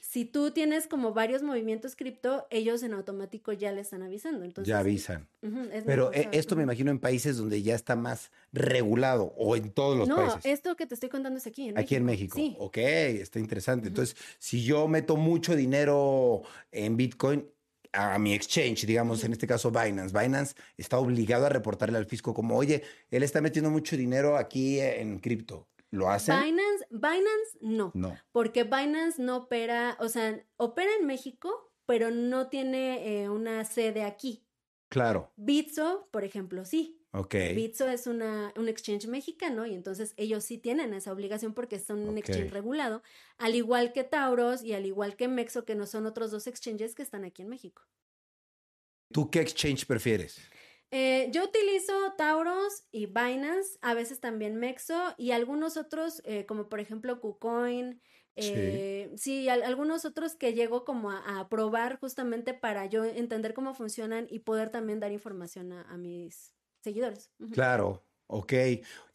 Speaker 1: si tú tienes como varios movimientos cripto, ellos en automático ya le están avisando. Entonces,
Speaker 2: ya avisan.
Speaker 1: es
Speaker 2: Pero eh, esto me imagino en países donde ya está más regulado o en todos los
Speaker 1: no,
Speaker 2: países.
Speaker 1: esto que te estoy contando es aquí en
Speaker 2: Aquí en México.
Speaker 1: Sí.
Speaker 2: Ok, está interesante. Entonces, si yo meto mucho dinero en Bitcoin a mi exchange, digamos, en este caso Binance, Binance está obligado a reportarle al fisco como, oye, él está metiendo mucho dinero aquí en cripto. ¿Lo hacen?
Speaker 1: Binance, Binance no,
Speaker 2: No.
Speaker 1: porque Binance no opera, o sea, opera en México, pero no tiene eh, una sede aquí.
Speaker 2: Claro.
Speaker 1: Bitso, por ejemplo, sí.
Speaker 2: Ok.
Speaker 1: Bitso es una, un exchange mexicano y entonces ellos sí tienen esa obligación porque son un exchange regulado, al igual que Tauros y al igual que Mexo, que no son otros dos exchanges que están aquí en México.
Speaker 2: ¿Tú qué exchange prefieres?
Speaker 1: Eh, yo utilizo Tauros y Binance, a veces también Mexo y algunos otros, eh, como por ejemplo KuCoin. eh, sí, al- algunos otros que llego como a, a probar justamente para yo entender cómo funcionan y poder también dar información a, a mis seguidores.
Speaker 2: Claro, ok.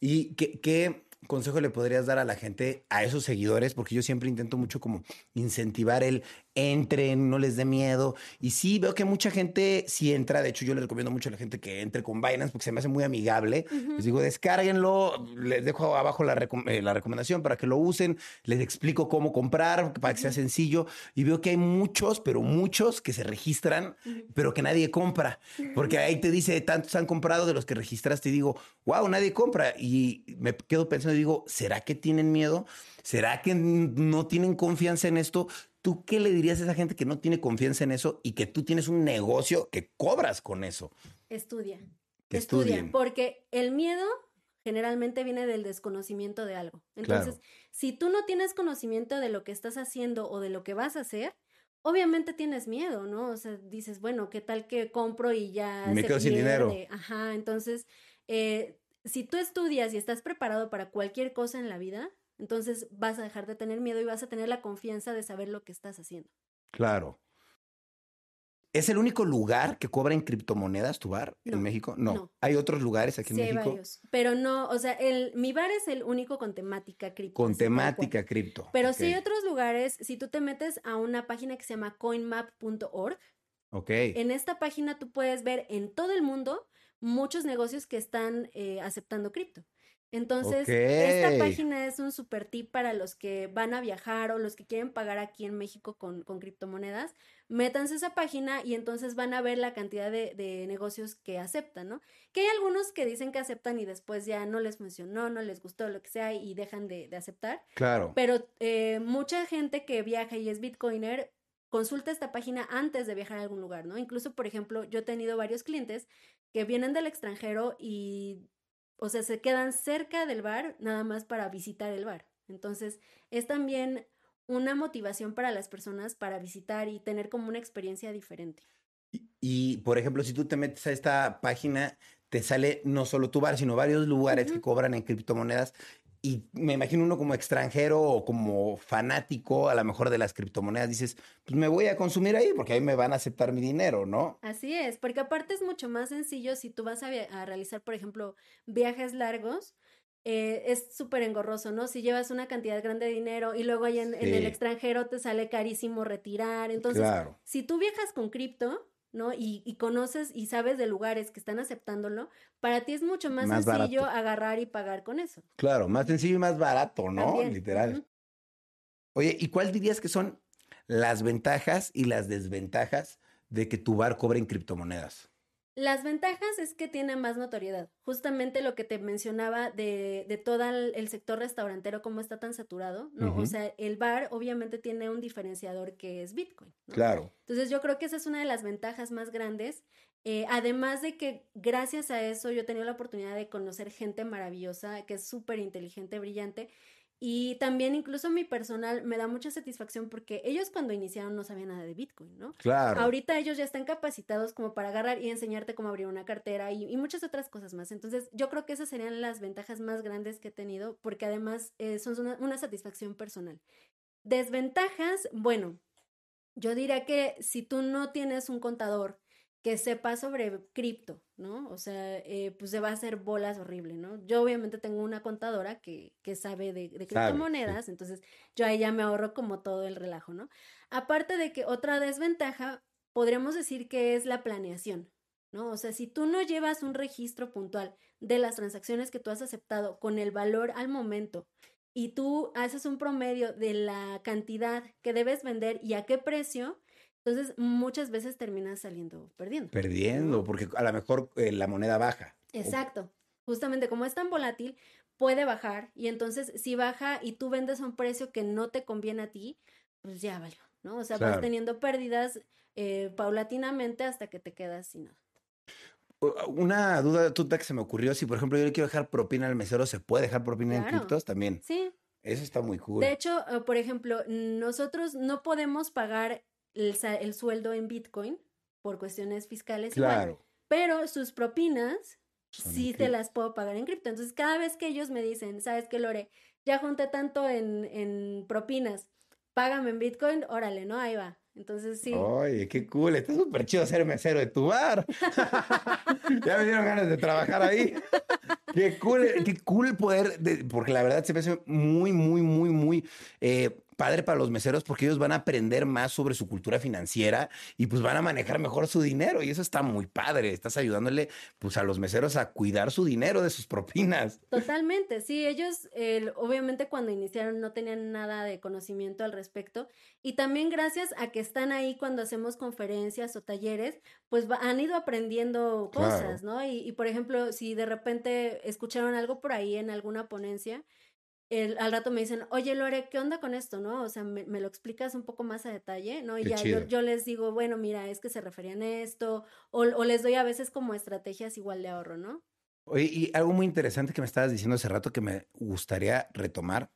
Speaker 2: ¿Y qué, qué, consejo le podrías dar a la gente, a esos seguidores? Porque yo siempre intento mucho como incentivar el entren, no les dé miedo. Y sí, veo que mucha gente sí entra. De hecho, yo le recomiendo mucho a la gente que entre con Binance porque se me hace muy amigable. Les digo, descárguenlo. Les dejo abajo la, eh, la, recomendación para que lo usen. Les explico cómo comprar para que sea sencillo. Y veo que hay muchos, pero muchos que se registran, pero que nadie compra. Porque ahí te dice, tantos han comprado de los que registraste. Y digo, wow, nadie compra. Y me quedo pensando y digo, ¿será que tienen miedo? ¿Será que no tienen confianza en esto? ¿Tú qué le dirías a esa gente que no tiene confianza en eso y que tú tienes un negocio que cobras con eso?
Speaker 1: Estudia. Que Estudia, porque el miedo generalmente viene del desconocimiento de algo. Entonces, si tú no tienes conocimiento de lo que estás haciendo o de lo que vas a hacer, obviamente tienes miedo, ¿no? O sea, dices, bueno, ¿qué tal que compro y ya
Speaker 2: me quedo sin dinero?
Speaker 1: Ajá, entonces, eh, si tú estudias y estás preparado para cualquier cosa en la vida, entonces vas a dejar de tener miedo y vas a tener la confianza de saber lo que estás haciendo.
Speaker 2: Claro. ¿Es el único lugar que cobra en criptomonedas tu bar en México? No. ¿Hay otros lugares aquí en México? Hay varios.
Speaker 1: Pero no, o sea, el, mi bar es el único con temática cripto.
Speaker 2: Con temática cripto.
Speaker 1: Pero sí hay otros lugares, si tú te metes a una página que se llama coinmap.org. En esta página tú puedes ver en todo el mundo muchos negocios que están eh, aceptando cripto. Entonces, esta página es un super tip para los que van a viajar o los que quieren pagar aquí en México con, con criptomonedas. Métanse a esa página y entonces van a ver la cantidad de, negocios que aceptan, ¿no? Que hay algunos que dicen que aceptan y después ya no les funcionó, no les gustó, lo que sea, y dejan de, aceptar.
Speaker 2: Claro.
Speaker 1: Pero eh, mucha gente que viaja y es bitcoiner consulta esta página antes de viajar a algún lugar, ¿no? Incluso, por ejemplo, yo he tenido varios clientes que vienen del extranjero y o sea, se quedan cerca del bar nada más para visitar el bar. Entonces, es también una motivación para las personas para visitar y tener como una experiencia diferente.
Speaker 2: Y, por ejemplo, si tú te metes a esta página, te sale no solo tu bar, sino varios lugares que cobran en criptomonedas y me imagino uno como extranjero o como fanático a lo mejor de las criptomonedas, dices, pues me voy a consumir ahí porque ahí me van a aceptar mi dinero, ¿no?
Speaker 1: Así es, porque aparte es mucho más sencillo si tú vas a, realizar, por ejemplo, viajes largos. Eh, es súper engorroso, ¿no? Si llevas una cantidad grande de dinero y luego ahí en, el extranjero te sale carísimo retirar. Entonces, si tú viajas con cripto, ¿no? Y, conoces y sabes de lugares que están aceptándolo, para ti es mucho más, sencillo agarrar y pagar con eso.
Speaker 2: Claro, más sencillo y más barato, ¿no? Literal. Oye, ¿y cuál dirías que son las ventajas y las desventajas de que tu bar cobre en criptomonedas?
Speaker 1: Las ventajas es que tiene más notoriedad. Justamente lo que te mencionaba de, de todo el, sector restaurantero, cómo está tan saturado, ¿no? O sea, el bar obviamente tiene un diferenciador que es Bitcoin.
Speaker 2: Claro.
Speaker 1: Entonces yo creo que esa es una de las ventajas más grandes. Eh, además de que gracias a eso yo he tenido la oportunidad de conocer gente maravillosa, que es súper inteligente, brillante, y también incluso mi personal me da mucha satisfacción porque ellos cuando iniciaron no sabían nada de Bitcoin, ¿no?
Speaker 2: Claro.
Speaker 1: Ahorita ellos ya están capacitados como para agarrar y enseñarte cómo abrir una cartera y, muchas otras cosas más. Entonces yo creo que esas serían las ventajas más grandes que he tenido porque además eh, son una, una satisfacción personal. Desventajas, bueno, yo diría que si tú no tienes un contador que sepa sobre cripto, ¿no? O sea, eh, pues se va a hacer bolas horrible, ¿no? Yo obviamente tengo una contadora que, que sabe de, criptomonedas, entonces yo ahí ya me ahorro como todo el relajo, ¿no? Aparte de que otra desventaja, podríamos decir que es la planeación, ¿no? O sea, si tú no llevas un registro puntual de las transacciones que tú has aceptado con el valor al momento y tú haces un promedio de la cantidad que debes vender y a qué precio, entonces, muchas veces terminas saliendo perdiendo.
Speaker 2: Perdiendo, porque a lo mejor eh, la moneda baja.
Speaker 1: Exacto. Justamente como es tan volátil, puede bajar y entonces si baja y tú vendes a un precio que no te conviene a ti, pues ya valió, ¿no? O sea, vas teniendo pérdidas eh, paulatinamente hasta que te quedas sin nada.
Speaker 2: Una duda tuta que se me ocurrió, si por ejemplo yo le quiero dejar propina al mesero, ¿se puede dejar propina en criptos también?
Speaker 1: Sí.
Speaker 2: Eso está muy cool.
Speaker 1: De hecho, eh, por ejemplo, nosotros no podemos pagar el, sueldo en Bitcoin por cuestiones fiscales. Claro. pero sus propinas sí te las puedo pagar en cripto. Entonces, cada vez que ellos me dicen, ¿sabes qué, Lore? Ya junté tanto en, en propinas, págame en Bitcoin, órale, ¿no? Ahí va. Entonces, sí.
Speaker 2: Oye, qué cool. Está súper chido ser mesero de tu bar. ya me dieron ganas de trabajar ahí. Qué cool, qué cool poder, porque la verdad se me hace muy, muy, muy, muy eh, padre para los meseros porque ellos van a aprender más sobre su cultura financiera y pues van a manejar mejor su dinero y eso está muy padre. Estás ayudándole pues a los meseros a cuidar su dinero de sus propinas.
Speaker 1: Totalmente, sí, ellos obviamente cuando iniciaron no tenían nada de conocimiento al respecto y también gracias a que están ahí cuando hacemos conferencias o talleres, pues han ido aprendiendo cosas, ¿no? Y, y por ejemplo, si de repente escucharon algo por ahí en alguna ponencia, el, al rato me dicen, oye Lore, ¿qué onda con esto? ¿No? O sea, me, lo explicas un poco más a detalle, ¿no? Y ya yo, les digo, bueno, mira, es que se referían a esto, o, les doy a veces como estrategias igual de ahorro, ¿no?
Speaker 2: Oye, y algo muy interesante que me estabas diciendo hace rato que me gustaría retomar,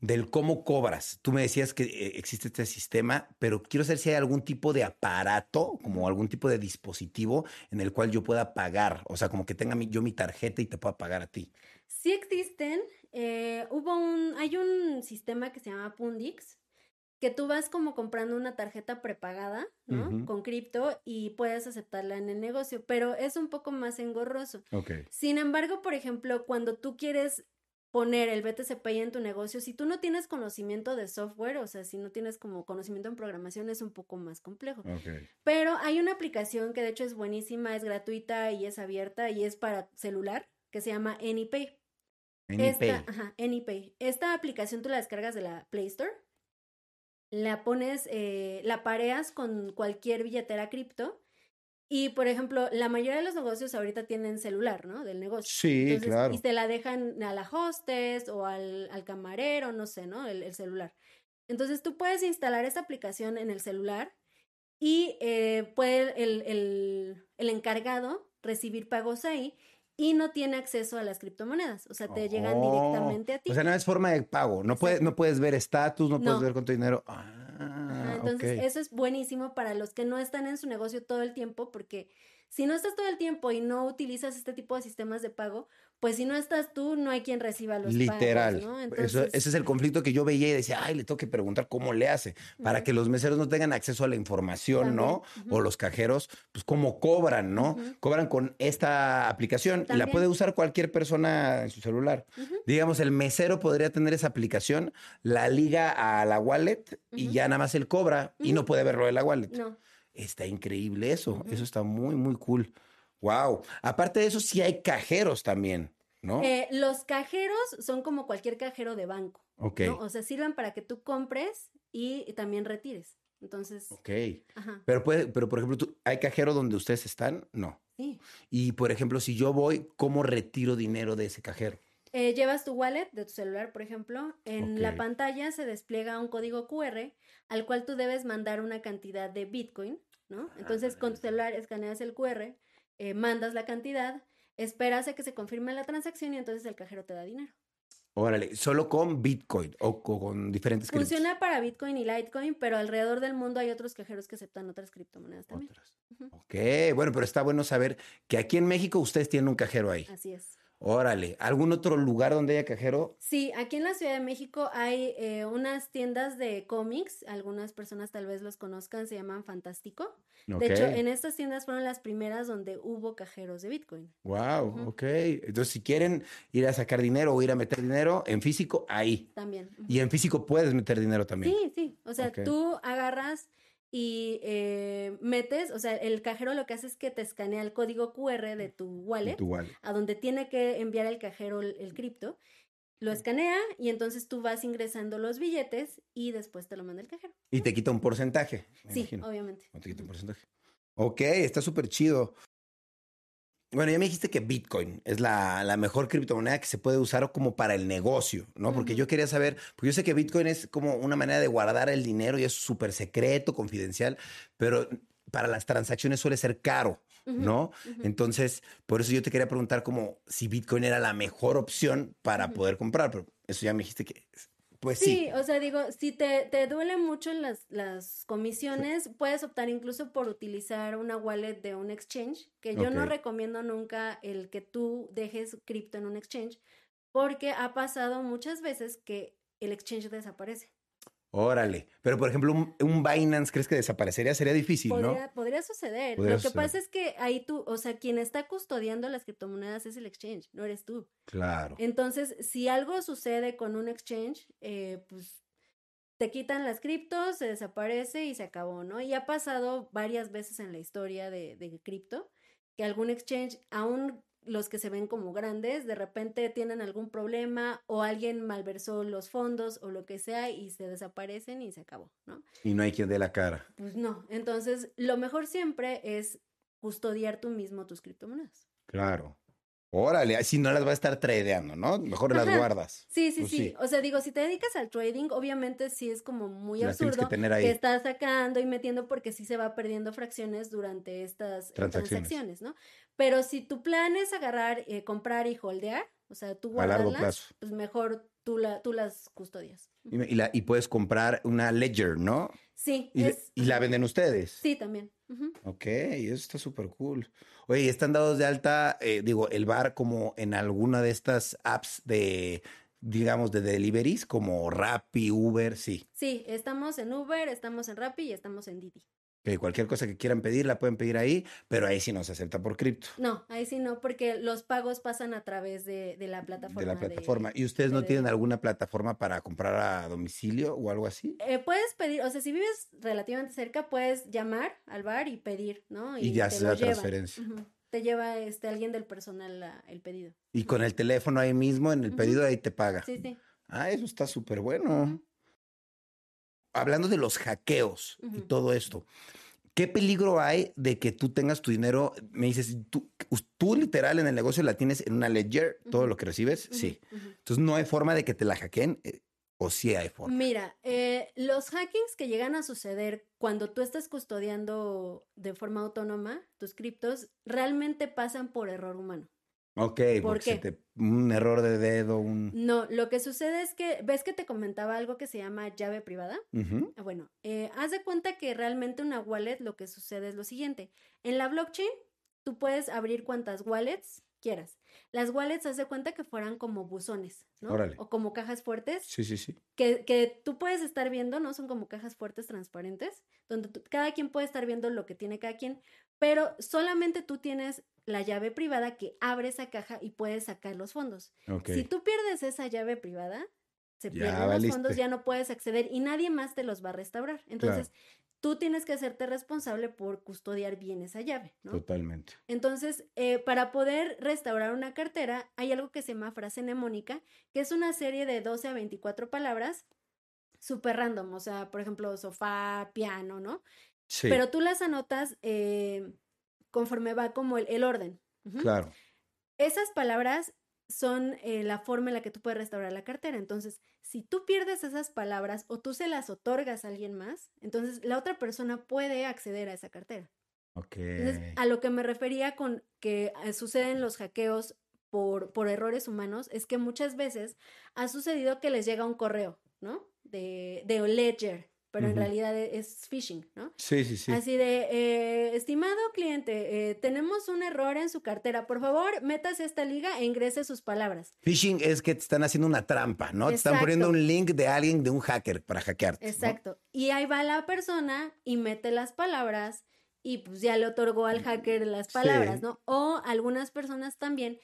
Speaker 2: del cómo cobras. Tú me decías que eh, existe este sistema, pero quiero saber si hay algún tipo de aparato, como algún tipo de dispositivo en el cual yo pueda pagar, o sea, como que tenga yo mi tarjeta y te pueda pagar a ti.
Speaker 1: Sí existen, eh, hubo un, hay un sistema que se llama Pundix, que tú vas como comprando una tarjeta prepagada, ¿no? Con cripto y puedes aceptarla en el negocio, pero es un poco más engorroso. Sin embargo, por ejemplo, cuando tú quieres poner el BTC Pay en tu negocio, si tú no tienes conocimiento de software, o sea, si no tienes como conocimiento en programación, es un poco más complejo. Pero hay una aplicación que de hecho es buenísima, es gratuita y es abierta y es para celular, que se llama AnyPay. Esta, ajá, AnyPay. Esta aplicación tú la descargas de la Play Store, la pones, eh, la pareas con cualquier billetera cripto. Y, por ejemplo, la mayoría de los negocios ahorita tienen celular, ¿no? Del negocio.
Speaker 2: Sí, claro.
Speaker 1: Y te la dejan a la hostess o al, al camarero, no sé, ¿no? El, el, celular. Entonces tú puedes instalar esta aplicación en el celular y eh, puede el, el, el encargado recibir pagos ahí y no tiene acceso a las criptomonedas. O sea, te llegan oh, directamente a ti.
Speaker 2: O sea, no es forma de pago. No, puedes, no puedes ver estatus, no, puedes ver cuánto dinero.
Speaker 1: Ah, entonces, eso es buenísimo para los que no están en su negocio todo el tiempo, porque si no estás todo el tiempo y no utilizas este tipo de sistemas de pago, pues si no estás tú, no hay quien reciba los
Speaker 2: Literal.
Speaker 1: pagos,
Speaker 2: ¿no? ese es el conflicto que yo veía y decía, ay, le tengo que preguntar cómo le hace, para que los meseros no tengan acceso a la información, ¿no? O los cajeros, pues cómo cobran, ¿no? Cobran con esta aplicación y la puede usar cualquier persona en su celular. Digamos, el mesero podría tener esa aplicación, la liga a la wallet y ya nada más él cobra y no puede verlo de la wallet. No. Está increíble eso. Eso está muy, muy cool. Wow. Aparte de eso, sí hay cajeros también, ¿no?
Speaker 1: Eh, los cajeros son como cualquier cajero de banco. Ok. O sea, sirven para que tú compres y también retires. Entonces.
Speaker 2: Ok. Ajá. Pero puede, pero por ejemplo, ¿hay cajero donde ustedes están? No. Sí. Y por ejemplo, si yo voy, ¿cómo retiro dinero de ese cajero?
Speaker 1: Eh, llevas tu wallet de tu celular, por ejemplo. En la pantalla se despliega un código QR al cual tú debes mandar una cantidad de Bitcoin, ¿no? Entonces, con tu celular escaneas el QR, eh, mandas la cantidad, esperas a que se confirme la transacción y entonces el cajero te da dinero.
Speaker 2: Órale, solo con Bitcoin o con diferentes
Speaker 1: Funciona para Bitcoin y Litecoin, pero alrededor del mundo hay otros cajeros que aceptan otras criptomonedas también. Otras.
Speaker 2: Ok, bueno, pero está bueno saber que aquí en México ustedes tienen un cajero ahí.
Speaker 1: Así es.
Speaker 2: Órale, ¿algún otro lugar donde haya cajero?
Speaker 1: Sí, aquí en la Ciudad de México hay eh, unas tiendas de cómics, algunas personas tal vez los conozcan, se llaman Fantástico. De hecho, en estas tiendas fueron las primeras donde hubo cajeros de Bitcoin.
Speaker 2: Wow, ok. Entonces, si quieren ir a sacar dinero o ir a meter dinero en físico, ahí.
Speaker 1: También.
Speaker 2: Y en físico puedes meter dinero también.
Speaker 1: Sí, sí. O sea, tú agarras y eh, metes, o sea, el cajero lo que hace es que te escanea el código QR de tu wallet, a donde tiene que enviar el cajero el, cripto, lo escanea y entonces tú vas ingresando los billetes y después te lo manda el cajero.
Speaker 2: Y te quita un porcentaje.
Speaker 1: Sí, obviamente.
Speaker 2: te quita un porcentaje. Ok, está súper chido. Bueno, ya me dijiste que Bitcoin es la, mejor criptomoneda que se puede usar como para el negocio, ¿no? Porque yo quería saber, porque yo sé que Bitcoin es como una manera de guardar el dinero y es súper secreto, confidencial, pero para las transacciones suele ser caro, ¿no? Entonces, por eso yo te quería preguntar como si Bitcoin era la mejor opción para poder comprar, pero eso ya me dijiste que pues sí.
Speaker 1: o sea, digo, si te, te duelen mucho las, las comisiones, puedes optar incluso por utilizar una wallet de un exchange, que yo no recomiendo nunca el que tú dejes cripto en un exchange, porque ha pasado muchas veces que el exchange desaparece.
Speaker 2: Órale. Pero, por ejemplo, un, Binance, ¿crees que desaparecería? Sería difícil,
Speaker 1: ¿no? Podría suceder. Lo que pasa es que ahí tú, o sea, quien está custodiando las criptomonedas es el exchange, no eres tú.
Speaker 2: Claro.
Speaker 1: Entonces, si algo sucede con un exchange, eh, pues te quitan las criptos, se desaparece y se acabó, ¿no? Y ha pasado varias veces en la historia de, de cripto que algún exchange, aún los que se ven como grandes, de repente tienen algún problema o alguien malversó los fondos o lo que sea y se desaparecen y se acabó, ¿no?
Speaker 2: Y no hay quien dé la cara.
Speaker 1: Pues no, entonces lo mejor siempre es custodiar tú mismo tus criptomonedas.
Speaker 2: Claro. Órale, si no las va a estar tradeando, ¿no? Mejor las guardas.
Speaker 1: Sí, sí, pues sí, O sea, digo, si te dedicas al trading, obviamente sí es como muy absurdo que, que, estás sacando y metiendo porque sí se va perdiendo fracciones durante estas transacciones, ¿no? Pero si tu plan es agarrar, eh, comprar y holdear, o sea, tú guardarlas, pues mejor tú, la, tú las custodias.
Speaker 2: Y, la, y puedes comprar una ledger, ¿no?
Speaker 1: Sí.
Speaker 2: ¿Y, ¿y la venden ustedes?
Speaker 1: Sí, también.
Speaker 2: Ok, eso está súper cool. Oye, ¿están dados de alta, eh, digo, el bar como en alguna de estas apps de, digamos, de deliveries, como Rappi, Uber, sí?
Speaker 1: Sí, estamos en Uber, estamos en Rappi y estamos en Didi.
Speaker 2: Que cualquier cosa que quieran pedir la pueden pedir ahí, pero ahí sí no se acepta por cripto.
Speaker 1: No, ahí sí no, porque los pagos pasan a través de, la plataforma.
Speaker 2: De la plataforma. ¿Y ustedes no tienen alguna plataforma para comprar a domicilio o algo así?
Speaker 1: Eh, puedes pedir, o sea, si vives relativamente cerca, puedes llamar al bar y pedir, ¿no?
Speaker 2: Y, ya se da transferencia.
Speaker 1: Te lleva este alguien del personal el pedido.
Speaker 2: Y con el teléfono ahí mismo, en el pedido, ahí te paga.
Speaker 1: Sí, sí.
Speaker 2: Ah, eso está súper bueno hablando de los hackeos y todo esto, ¿qué peligro hay de que tú tengas tu dinero? Me dices, tú, tú literal en el negocio la tienes en una ledger, todo lo que recibes, sí. Entonces no hay forma de que te la hackeen. Eh, ¿O sí hay forma?
Speaker 1: Mira, eh, los hackings que llegan a suceder cuando tú estás custodiando de forma autónoma tus criptos realmente pasan por error humano.
Speaker 2: Ok, ¿Por qué? un error de dedo, un...
Speaker 1: No, lo que sucede es que, ¿ves que te comentaba algo que se llama llave privada? Ah, bueno, eh, haz de cuenta que realmente una wallet lo que sucede es lo siguiente. En la blockchain, tú puedes abrir cuantas wallets quieras. Las wallets, haz de cuenta que fueran como buzones, ¿no? O como cajas fuertes.
Speaker 2: Sí, sí, sí.
Speaker 1: Que, que tú puedes estar viendo, ¿no? Son como cajas fuertes transparentes, donde cada quien puede estar viendo lo que tiene cada quien, pero solamente tú tienes la llave privada que abre esa caja y puedes sacar los fondos. Si tú pierdes esa llave privada, se pierden los fondos, ya no puedes acceder y nadie más te los va a restaurar. Entonces, tú tienes que hacerte responsable por custodiar bien esa llave, ¿no?
Speaker 2: Totalmente.
Speaker 1: Entonces, eh, para poder restaurar una cartera, hay algo que se llama frase mnemónica, que es una serie de 12 a 24 palabras súper random, o sea, por ejemplo, sofá, piano, ¿no? Sí. Pero tú las anotas eh, conforme va como el, orden.
Speaker 2: Claro.
Speaker 1: Esas palabras son eh, la forma en la que tú puedes restaurar la cartera. Entonces, si tú pierdes esas palabras o tú se las otorgas a alguien más, entonces la otra persona puede acceder a esa cartera.
Speaker 2: Ok.
Speaker 1: a lo que me refería con que eh, suceden los hackeos por, por errores humanos es que muchas veces ha sucedido que les llega un correo, ¿no? De, de Ledger, pero en realidad e, es phishing, ¿no?
Speaker 2: Sí, sí, sí.
Speaker 1: Así de, eh, estimado cliente, eh, tenemos un error en su cartera. Por favor, métase a esta liga e ingrese sus palabras.
Speaker 2: Phishing es que te están haciendo una trampa, ¿no? Te están poniendo un link de alguien, de un hacker para hackearte.
Speaker 1: Exacto. Y ahí va la persona y mete las palabras y pues ya le otorgó al hacker las palabras, ¿no? O algunas personas también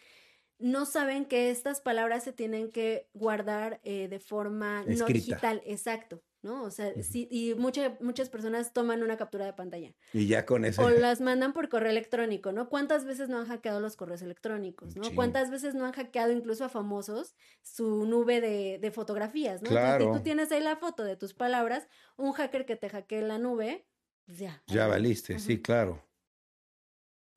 Speaker 1: no saben que estas palabras se tienen que guardar eh, de forma no digital, exacto. ¿No? O sea, sí, y muchas muchas personas toman una captura de pantalla.
Speaker 2: Y ya con eso.
Speaker 1: O las mandan por correo electrónico, ¿no? ¿Cuántas veces no han hackeado los correos electrónicos, ¿no? ¿Cuántas veces no han hackeado incluso a famosos su nube de, fotografías, ¿no?
Speaker 2: Claro.
Speaker 1: si tú tienes ahí la foto de tus palabras, un hacker que te hackee la nube, pues ya.
Speaker 2: Ya valiste, sí, claro.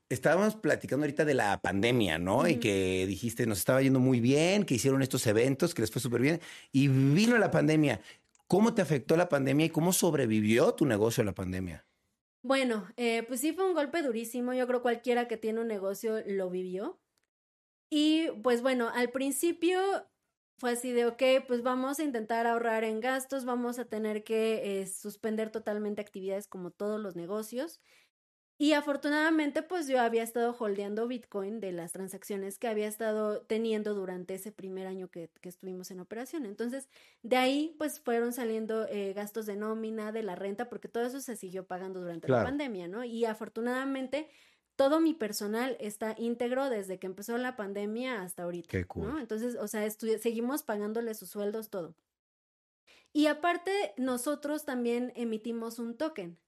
Speaker 2: Estábamos platicando ahorita de la pandemia, ¿no? Y que dijiste, nos estaba yendo muy bien, que hicieron estos eventos, que les fue súper bien, y vino la pandemia. ¿Cómo te afectó la pandemia y cómo sobrevivió tu negocio a la pandemia?
Speaker 1: Bueno, eh, pues sí fue un golpe durísimo. Yo creo cualquiera que tiene un negocio lo vivió. Y pues bueno, al principio fue así de, ok, pues vamos a intentar ahorrar en gastos, vamos a tener que eh, suspender totalmente actividades como todos los negocios. Y afortunadamente, pues yo había estado holdeando Bitcoin de las transacciones que había estado teniendo durante ese primer año que, estuvimos en operación. Entonces, de ahí, pues fueron saliendo eh, gastos de nómina, de la renta, porque todo eso se siguió pagando durante la pandemia, ¿no? Y afortunadamente, todo mi personal está íntegro desde que empezó la pandemia hasta ahorita. Qué cool. ¿no? Entonces, o sea, seguimos pagándole sus sueldos, todo. Y aparte, nosotros también emitimos un token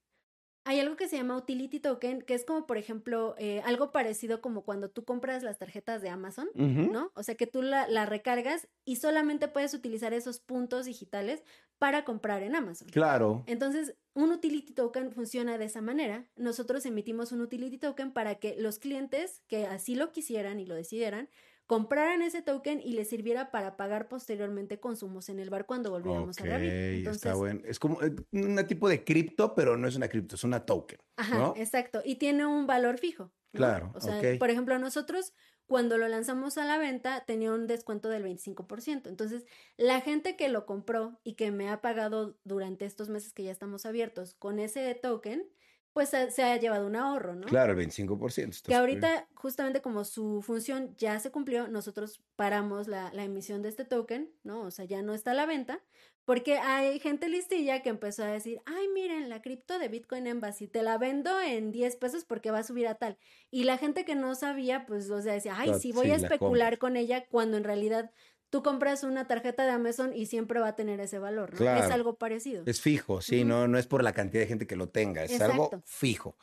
Speaker 1: hay algo que se llama utility token, que es como, por ejemplo, eh, algo parecido como cuando tú compras las tarjetas de Amazon, ¿no? O sea, que tú la, la, recargas y solamente puedes utilizar esos puntos digitales para comprar en Amazon.
Speaker 2: Claro.
Speaker 1: Entonces, un utility token funciona de esa manera. Nosotros emitimos un utility token para que los clientes que así lo quisieran y lo decidieran, compraran ese token y les sirviera para pagar posteriormente consumos en el bar cuando volviéramos a.
Speaker 2: Entonces, está bueno. Es como eh, un tipo de cripto, pero no es una cripto, es una token. Ajá,
Speaker 1: exacto. Y tiene un valor fijo.
Speaker 2: Claro.
Speaker 1: O sea, por ejemplo, nosotros cuando lo lanzamos a la venta tenía un descuento del 25%. Entonces, la gente que lo compró y que me ha pagado durante estos meses que ya estamos abiertos con ese token, pues se ha llevado un ahorro, ¿no?
Speaker 2: Claro, el 25%.
Speaker 1: Que ahorita, justamente como su función ya se cumplió, nosotros paramos la, la, emisión de este token, ¿no? O sea, ya no está a la venta, porque hay gente listilla que empezó a decir, ay, miren, la cripto de Bitcoin Embassy, te la vendo en 10 pesos porque va a subir a tal. Y la gente que no sabía, pues, o sea, decía, ay, sí, voy a especular con ella, cuando en realidad tú compras una tarjeta de Amazon y siempre va a tener ese valor, ¿no? Es algo parecido.
Speaker 2: Es fijo, sí, no, no es por la cantidad de gente que lo tenga, es algo fijo.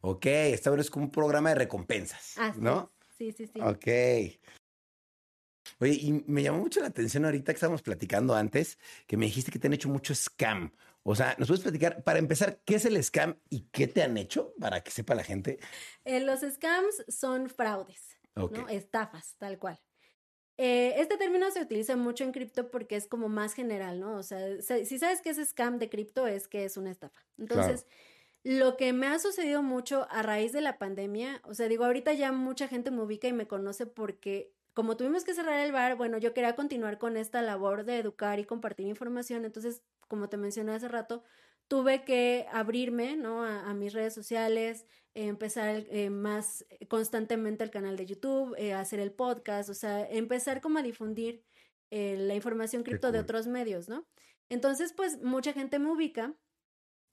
Speaker 2: Ok, esta vez es como un programa de recompensas, ¿no?
Speaker 1: Sí, sí, sí.
Speaker 2: Ok. Oye, y me llamó mucho la atención ahorita que estábamos platicando antes, que me dijiste que te han hecho mucho scam. O sea, ¿nos puedes platicar, para empezar, qué es el scam y qué te han hecho para que sepa la gente?
Speaker 1: Eh, los scams son fraudes, ¿no? Estafas, tal cual. Eh, este término se utiliza mucho en cripto porque es como más general, ¿no? O sea, si sabes que es scam de cripto es que es una estafa. Entonces, lo que me ha sucedido mucho a raíz de la pandemia, o sea, digo, ahorita ya mucha gente me ubica y me conoce porque como tuvimos que cerrar el bar, bueno, yo quería continuar con esta labor de educar y compartir información, entonces, como te mencioné hace rato, tuve que abrirme, ¿no? A, mis redes sociales, empezar eh, más constantemente el canal de YouTube, eh, hacer el podcast, o sea, empezar como a difundir eh, la información cripto de otros medios, ¿no? Entonces, pues mucha gente me ubica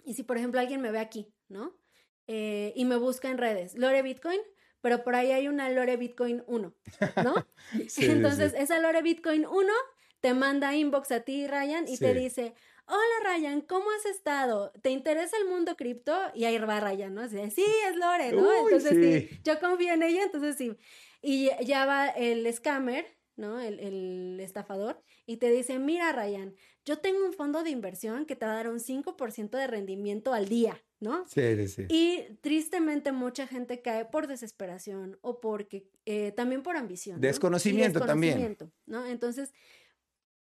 Speaker 1: y si, por ejemplo, alguien me ve aquí, ¿no? y me busca en redes, Lore Bitcoin, pero por ahí hay una Lore Bitcoin 1, ¿no? Entonces, esa Lore Bitcoin 1 te manda inbox a ti, Ryan, y te dice, hola Ryan, ¿cómo has estado? ¿Te interesa el mundo cripto? Y ahí va Ryan, ¿no? Sí, es Lore, ¿no? entonces sí. yo confío en ella, entonces sí. Y ya va el scammer, ¿no? El, el, estafador, y te dice, mira Ryan, yo tengo un fondo de inversión que te va a dar un 5% de rendimiento al día, ¿no?
Speaker 2: Sí, sí, sí.
Speaker 1: Y tristemente mucha gente cae por desesperación o porque, eh, también por ambición.
Speaker 2: Desconocimiento, desconocimiento también.
Speaker 1: ¿no? Entonces,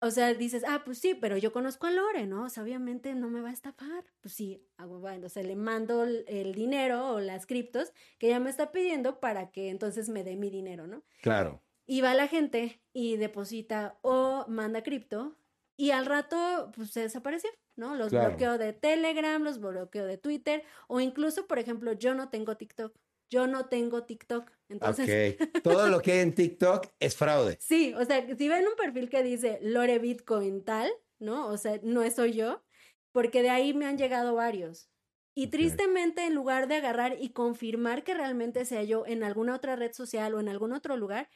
Speaker 1: o sea, dices, ah, pues sí, pero yo conozco a Lore, ¿no? O sea, obviamente no me va a estafar. Pues sí, hago, bueno, o sea, le mando el, dinero o las criptos que ella me está pidiendo para que entonces me dé mi dinero, ¿no?
Speaker 2: Claro.
Speaker 1: Y va la gente y deposita o manda cripto y al rato, pues se desapareció, ¿no? Los bloqueo de Telegram, los bloqueo de Twitter o incluso, por ejemplo, yo no tengo TikTok. Yo no tengo TikTok. Entonces.
Speaker 2: Todo lo que hay en TikTok es fraude.
Speaker 1: Sí, o sea, si ven un perfil que dice Lore Bitcoin tal, ¿no? O sea, no soy yo, porque de ahí me han llegado varios. Y tristemente, en lugar de agarrar y confirmar que realmente sea yo en alguna otra red social o en algún otro lugar,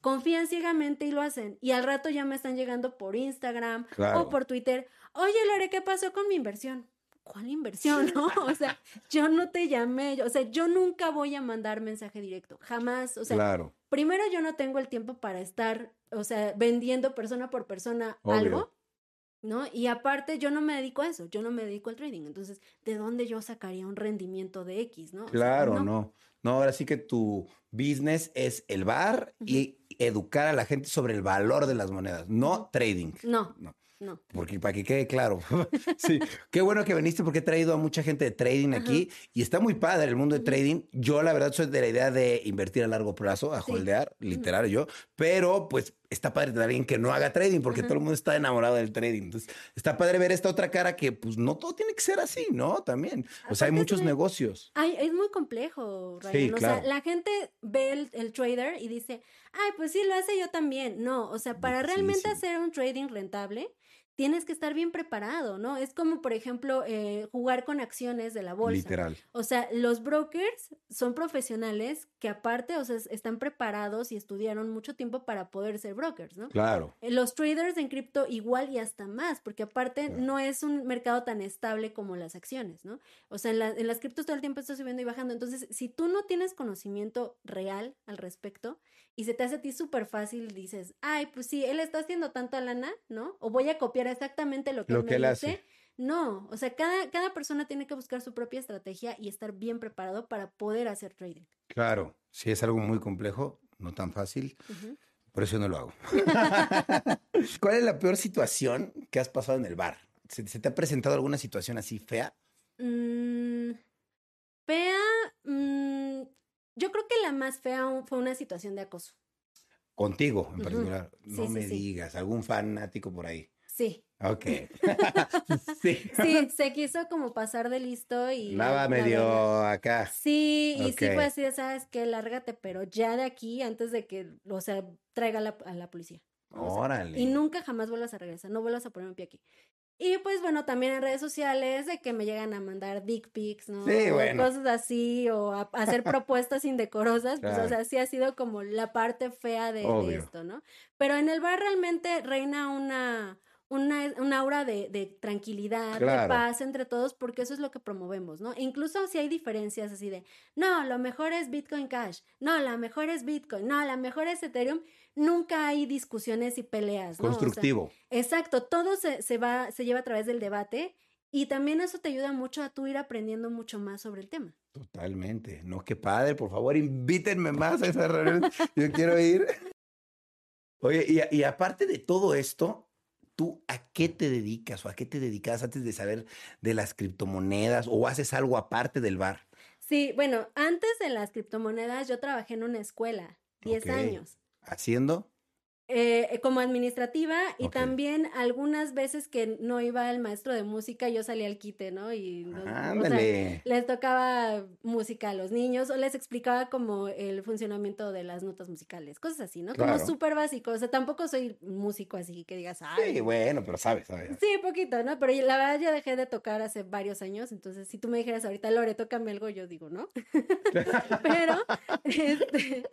Speaker 1: confían ciegamente y lo hacen. Y al rato ya me están llegando por Instagram o por Twitter. Oye, Lore, ¿qué pasó con mi inversión? ¿Cuál inversión? ¿No? O sea, yo no te llamé, o sea, yo nunca voy a mandar mensaje directo, jamás, o sea,
Speaker 2: claro.
Speaker 1: primero yo no tengo el tiempo para estar, o sea, vendiendo persona por persona algo, ¿no? Y aparte yo no me dedico a eso, yo no me dedico al trading, entonces, ¿de dónde yo sacaría un rendimiento de X, ¿no?
Speaker 2: claro, no. no. ahora sí que tu business es el bar y educar a la gente sobre el valor de las monedas, no trading.
Speaker 1: No. no. No.
Speaker 2: Porque para que quede claro. sí. Qué bueno que viniste porque he traído a mucha gente de trading aquí y está muy padre el mundo de trading. Yo, la verdad, soy de la idea de invertir a largo plazo, a holdear, literal yo. Pero, pues, está padre tener alguien que no haga trading, porque todo el mundo está enamorado del trading. Entonces, está padre ver esta otra cara que, pues, no todo tiene que ser así, ¿no? También. O sea, hay muchos negocios.
Speaker 1: Ay, es muy complejo, Ryan. o sea, la gente ve el, el, trader y dice, ay, pues sí, lo hace yo también. No, o sea, para realmente hacer un trading rentable, tienes que estar bien preparado, ¿no? Es como, por ejemplo, eh, jugar con acciones de la bolsa. Literal. O sea, los brokers son profesionales que aparte, o sea, están preparados y estudiaron mucho tiempo para poder ser brokers, ¿no?
Speaker 2: Claro.
Speaker 1: Eh, los traders en cripto igual y hasta más, porque aparte no es un mercado tan estable como las acciones, ¿no? O sea, en, en las criptos todo el tiempo está subiendo y bajando. Entonces, si tú no tienes conocimiento real al respecto, y se te hace a ti súper fácil, dices, ay, pues sí, él está haciendo tanta lana, ¿no? O voy a copiar exactamente lo que,
Speaker 2: lo que él hace.
Speaker 1: No, o sea, cada, cada persona tiene que buscar su propia estrategia y estar bien preparado para poder hacer trading.
Speaker 2: Claro, si es algo muy complejo, no tan fácil, por eso no lo hago. ¿Cuál es la peor situación que has pasado en el bar? ¿Se, te ha presentado alguna situación así fea?
Speaker 1: Mm, fea, mm, yo creo que la más fea fue una situación de acoso.
Speaker 2: Contigo, en particular. no me digas, algún fanático por ahí.
Speaker 1: Sí.
Speaker 2: Ok.
Speaker 1: sí. Sí, se quiso como pasar de listo y.
Speaker 2: Nada medio acá.
Speaker 1: Sí, y sí fue así, sabes que lárgate, pero ya de aquí, antes de que, o sea, traiga a la policía.
Speaker 2: Órale.
Speaker 1: y nunca jamás vuelvas a regresar, no vuelvas a poner un pie aquí. Y pues bueno, también en redes sociales de que me llegan a mandar dick pics, ¿no?
Speaker 2: Sí, bueno.
Speaker 1: cosas así, o a, hacer propuestas indecorosas, pues o sea, sí ha sido como la parte fea de, esto, ¿no? Pero en el bar realmente reina una, una, un aura de, de tranquilidad, de paz entre todos, porque eso es lo que promovemos, ¿no? incluso si hay diferencias así de, no, lo mejor es Bitcoin Cash, no, la mejor es Bitcoin, no, la mejor es Ethereum, nunca hay discusiones y peleas.
Speaker 2: ¿no? Constructivo.
Speaker 1: exacto, todo se, se, va, se lleva a través del debate y también eso te ayuda mucho a tú ir aprendiendo mucho más sobre el tema.
Speaker 2: Totalmente. No, qué padre, por favor, invítenme más a esa reunión. Yo quiero ir. Oye, y, y aparte de todo esto, ¿Tú a qué te dedicas o a qué te dedicas antes de saber de las criptomonedas o haces algo aparte del bar?
Speaker 1: Sí, bueno, antes de las criptomonedas yo trabajé en una escuela, 10 años.
Speaker 2: ¿Haciendo?
Speaker 1: Eh, eh, como administrativa y también algunas veces que no iba el maestro de música, yo salía al quite, ¿no? Y les tocaba música a los niños o les explicaba como el funcionamiento de las notas musicales, cosas así, ¿no? Como súper básico, o sea, tampoco soy músico así que digas, ay.
Speaker 2: Sí, bueno, pero sabes, sabes.
Speaker 1: Sí, poquito, ¿no? Pero la verdad ya dejé de tocar hace varios años, entonces si tú me dijeras ahorita, Lore, tócame algo, yo digo, ¿no? pero, este,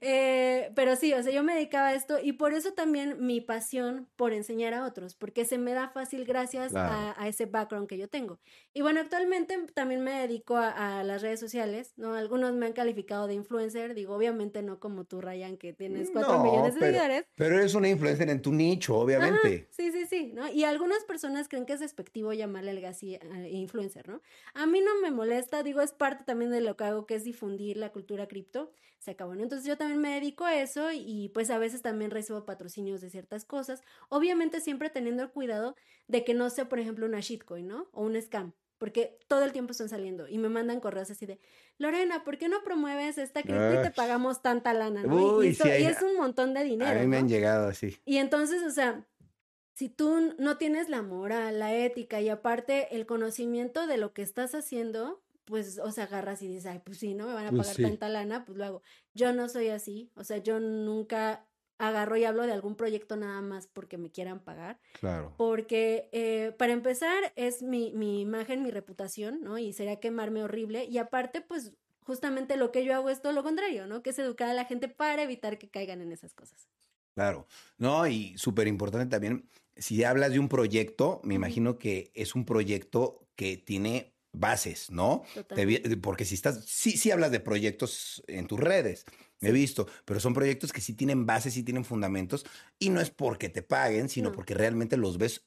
Speaker 1: eh, pero sí, o sea, yo me dedicaba a esto y por eso también mi pasión por enseñar a otros, porque se me da fácil gracias a, ese background que yo tengo. Y bueno, actualmente también me dedico a, las redes sociales, ¿no? Algunos me han calificado de influencer, digo, obviamente no como tú, Ryan, que tienes cuatro millones de seguidores.
Speaker 2: Pero eres una influencer en tu nicho, obviamente.
Speaker 1: sí, sí, sí, ¿no? Y algunas personas creen que es despectivo llamarle algo así influencer, ¿no? A mí no me molesta, digo, es parte también de lo que hago, que es difundir la cultura cripto. Se acabó, ¿no? Entonces yo también me dedico a eso y pues a veces también recibo patrocinios de ciertas cosas, obviamente siempre teniendo el cuidado de que no sea, por ejemplo, una shitcoin, ¿no? O un scam, porque todo el tiempo están saliendo y me mandan correos así de, Lorena, ¿por qué no promueves esta cripto y te pagamos tanta lana? ¿no? y, es un montón de dinero.
Speaker 2: A mí me han llegado así.
Speaker 1: Y entonces, o sea, si tú no tienes la moral, la ética y aparte el conocimiento de lo que estás haciendo, pues, o sea, agarras y dices, ay, pues sí, no me van a pues pagar tanta lana, pues lo hago. Yo no soy así, o sea, yo nunca agarro y hablo de algún proyecto nada más porque me quieran pagar.
Speaker 2: Claro.
Speaker 1: Porque eh, para empezar es mi, mi imagen, mi reputación, ¿no? Y sería quemarme horrible. Y aparte, pues justamente lo que yo hago es todo lo contrario, ¿no? Que es educar a la gente para evitar que caigan en esas cosas.
Speaker 2: Claro, no, y súper importante también, si hablas de un proyecto, me imagino que es un proyecto que tiene bases, ¿no? porque si estás, sí, sí hablas de proyectos en tus redes, he visto, pero son proyectos que sí tienen bases, sí tienen fundamentos, y no es porque te paguen, sino porque realmente los ves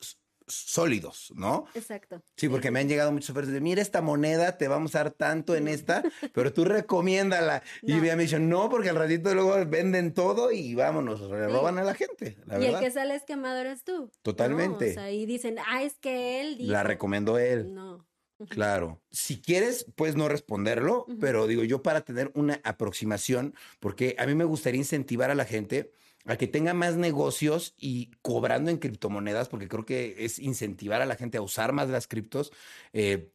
Speaker 2: sólidos, ¿no?
Speaker 1: Exacto.
Speaker 2: Sí, porque me han llegado muchas ofertas de, mira esta moneda, te vamos a dar tanto en esta, pero tú recomiéndala. Y me dicen, no, porque al ratito luego venden todo y vámonos, le roban a la gente,
Speaker 1: y el que sale quemado eres tú.
Speaker 2: Totalmente.
Speaker 1: o sea, y dicen, ah, es que él
Speaker 2: La recomendó él.
Speaker 1: No.
Speaker 2: Claro. Si quieres, puedes no responderlo, pero digo yo para tener una aproximación, porque a mí me gustaría incentivar a la gente a que tenga más negocios y cobrando en criptomonedas, porque creo que es incentivar a la gente a usar más las criptos. Eh,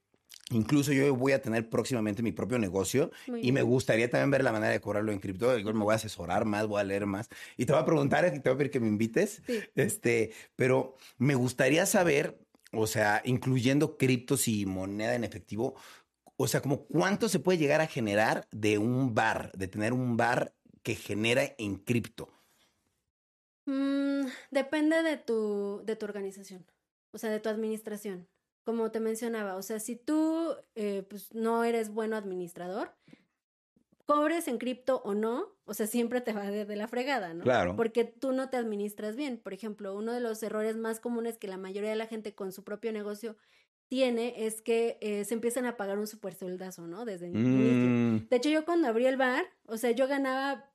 Speaker 2: Incluso yo voy a tener próximamente mi propio negocio y me gustaría también ver la manera de cobrarlo en cripto. Igual me voy a asesorar más, voy a leer más y te voy a preguntar, te voy a pedir que me invites. Este, pero me gustaría saber, o sea, incluyendo criptos y moneda en efectivo, o sea, como cuánto se puede llegar a generar de un bar, de tener un bar que genera en cripto.
Speaker 1: Mm, depende de tu, de tu organización, o sea, de tu administración como te mencionaba, o sea, si tú eh, pues, no eres bueno administrador, cobres en cripto o no, o sea, siempre te va dar de la fregada, ¿no?
Speaker 2: Claro.
Speaker 1: Porque tú no te administras bien. Por ejemplo, uno de los errores más comunes que la mayoría de la gente con su propio negocio tiene es que eh, se empiezan a pagar un super sueldazo, ¿no? Desde el inicio. Mm. De hecho, yo cuando abrí el bar, o sea, yo ganaba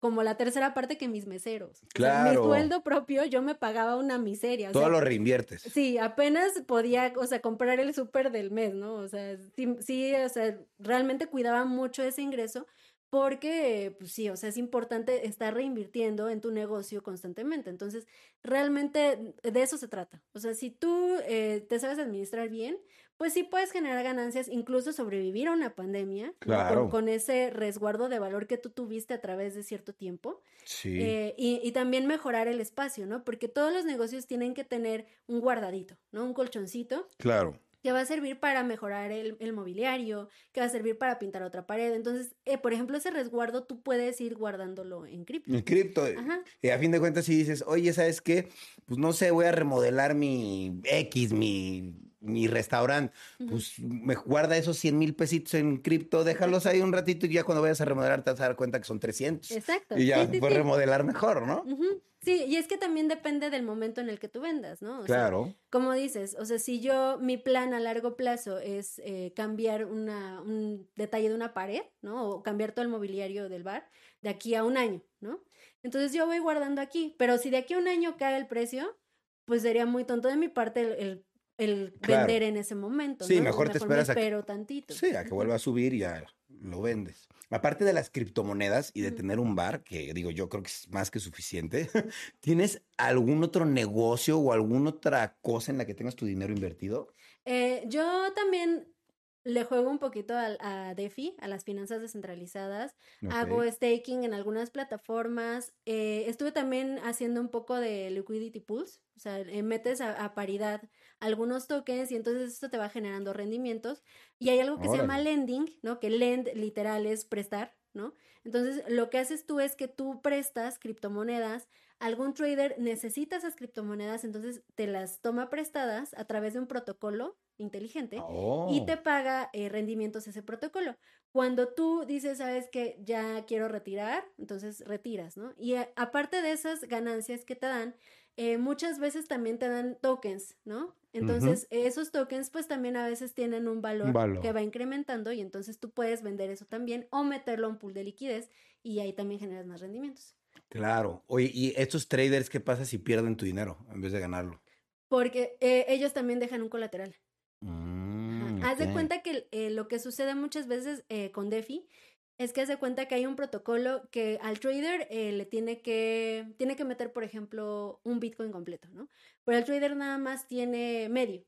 Speaker 1: como la tercera parte que mis meseros.
Speaker 2: Claro.
Speaker 1: mi sueldo propio yo me pagaba una miseria.
Speaker 2: Todo lo reinviertes.
Speaker 1: Sí, apenas podía, o sea, comprar el súper del mes, ¿no? O sea, sí, sí, o sea, realmente cuidaba mucho ese ingreso porque, pues sí, o sea, es importante estar reinvirtiendo en tu negocio constantemente. Entonces, realmente de eso se trata. O sea, si tú eh, te sabes administrar bien, pues sí puedes generar ganancias, incluso sobrevivir a una pandemia,
Speaker 2: claro.
Speaker 1: con, ese resguardo de valor que tú tuviste a través de cierto tiempo.
Speaker 2: Sí.
Speaker 1: Eh, y, y, también mejorar el espacio, ¿no? Porque todos los negocios tienen que tener un guardadito, ¿no? Un colchoncito.
Speaker 2: Claro
Speaker 1: que va a servir para mejorar el, el, mobiliario, que va a servir para pintar otra pared. Entonces, eh, por ejemplo, ese resguardo tú puedes ir guardándolo en cripto.
Speaker 2: En cripto. Y a fin de cuentas, si dices, oye, ¿sabes qué? Pues no sé, voy a remodelar mi X, mi mi restaurante, pues me guarda esos 100 mil pesitos en cripto, déjalos ahí un ratito y ya cuando vayas a remodelar te vas a dar cuenta que son 300.
Speaker 1: Exacto.
Speaker 2: Y ya puedes remodelar mejor, ¿no?
Speaker 1: Sí, y es que también depende del momento en el que tú vendas, ¿no?
Speaker 2: claro.
Speaker 1: como dices, o sea, si yo, mi plan a largo plazo es eh, cambiar una, un detalle de una pared, ¿no? O cambiar todo el mobiliario del bar de aquí a un año, ¿no? Entonces yo voy guardando aquí, pero si de aquí a un año cae el precio, pues sería muy tonto de mi parte el el vender en ese momento.
Speaker 2: Sí, mejor te esperas
Speaker 1: a que, tantito.
Speaker 2: Sí, a que vuelva a subir y ya lo vendes. Aparte de las criptomonedas y de tener un bar, que digo, yo creo que es más que suficiente, ¿tienes algún otro negocio o alguna otra cosa en la que tengas tu dinero invertido?
Speaker 1: Eh, yo también le juego un poquito a, a, DeFi, a las finanzas descentralizadas. Hago staking en algunas plataformas. Eh, estuve también haciendo un poco de liquidity pools. O sea, eh, metes a, paridad algunos tokens y entonces esto te va generando rendimientos. Y hay algo que se llama lending, ¿no? Que lend literal es prestar, ¿no? Entonces, lo que haces tú es que tú prestas criptomonedas algún trader necesita esas criptomonedas, entonces te las toma prestadas a través de un protocolo inteligente y
Speaker 2: oh.
Speaker 1: te paga eh, rendimientos ese protocolo. Cuando tú dices, sabes que ya quiero retirar, entonces retiras, ¿no? Y aparte de esas ganancias que te dan, eh, muchas veces también te dan tokens, ¿no? Entonces, esos tokens pues también a veces tienen un valor, que va incrementando y entonces tú puedes vender eso también o meterlo a un pool de liquidez y ahí también generas más rendimientos.
Speaker 2: Claro. Oye, ¿y estos traders qué pasa si pierden tu dinero en vez de ganarlo?
Speaker 1: Porque ellos también dejan un colateral. Mm, haz de cuenta que eh, lo que sucede muchas veces eh, con DeFi es que haz de cuenta que hay un protocolo que al trader eh, le tiene que, tiene que meter, por ejemplo, un Bitcoin completo, ¿no? Pero el trader nada más tiene medio,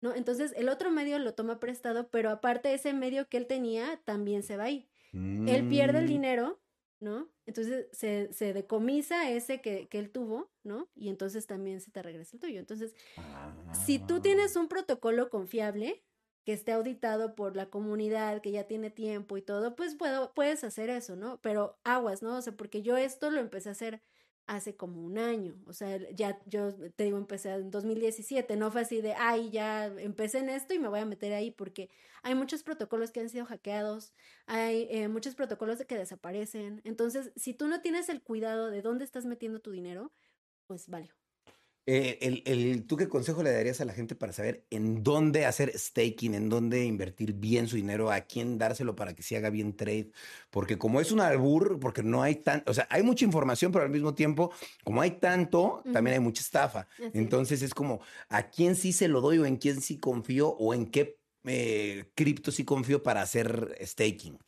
Speaker 1: ¿no? Entonces el otro medio lo toma prestado, pero aparte ese medio que él tenía también se va ahí. Él pierde el mm. dinero, ¿no? Entonces se, se decomisa ese que, que, él tuvo, ¿no? Y entonces también se te regresa el tuyo. Entonces, si tú tienes un protocolo confiable, que esté auditado por la comunidad, que ya tiene tiempo y todo, pues puedo, puedes hacer eso, ¿no? Pero aguas, ¿no? O sea, porque yo esto lo empecé a hacer hace como un año. O sea, ya yo te digo, empecé en 2017, no fue así de, ay, ya empecé en esto y me voy a meter ahí, porque hay muchos protocolos que han sido hackeados, hay eh, muchos protocolos que desaparecen. Entonces, si tú no tienes el cuidado de dónde estás metiendo tu dinero, pues vale.
Speaker 2: Eh, el, el, ¿Tú qué consejo le darías a la gente para saber en dónde hacer staking, en dónde invertir bien su dinero, a quién dárselo para que se haga bien trade? Porque como es un albur, porque no hay tan, o sea, hay mucha información, pero al mismo tiempo, como hay tanto, también hay mucha estafa. Entonces es como, ¿a quién sí se lo doy o en quién sí confío o en qué eh, cripto sí confío para hacer staking?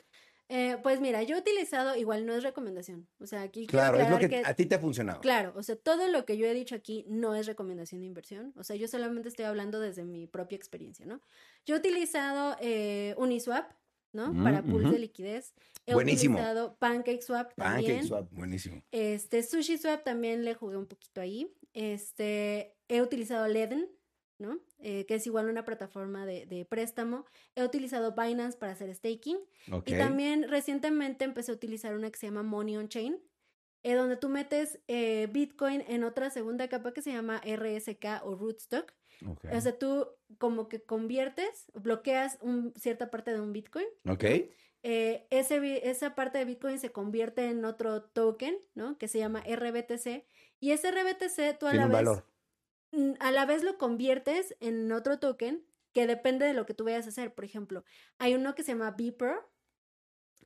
Speaker 1: Pues mira, yo he utilizado, igual no es recomendación. O sea, aquí.
Speaker 2: Claro, es lo que, a ti te ha funcionado.
Speaker 1: Claro, o sea, todo lo que yo he dicho aquí no es recomendación de inversión. O sea, yo solamente estoy hablando desde mi propia experiencia, ¿no? Yo he utilizado eh, Uniswap, ¿no? Para pools de liquidez. He
Speaker 2: buenísimo.
Speaker 1: utilizado PancakeSwap también.
Speaker 2: PancakeSwap, buenísimo.
Speaker 1: Este, SushiSwap también le jugué un poquito ahí. Este, he utilizado Leden, ¿no? Eh, que es igual una plataforma de, préstamo. He utilizado Binance para hacer staking. Y también recientemente empecé a utilizar una que se llama Money on Chain, eh, donde tú metes eh, Bitcoin en otra segunda capa que se llama RSK o Rootstock. O sea, tú como que conviertes, bloqueas un, cierta parte de un Bitcoin.
Speaker 2: Ok.
Speaker 1: ese, esa parte de Bitcoin se convierte en otro token, ¿no? Que se llama RBTC. Y ese RBTC tú a la vez a la vez lo conviertes en otro token que depende de lo que tú vayas a hacer. Por ejemplo, hay uno que se llama BPRO.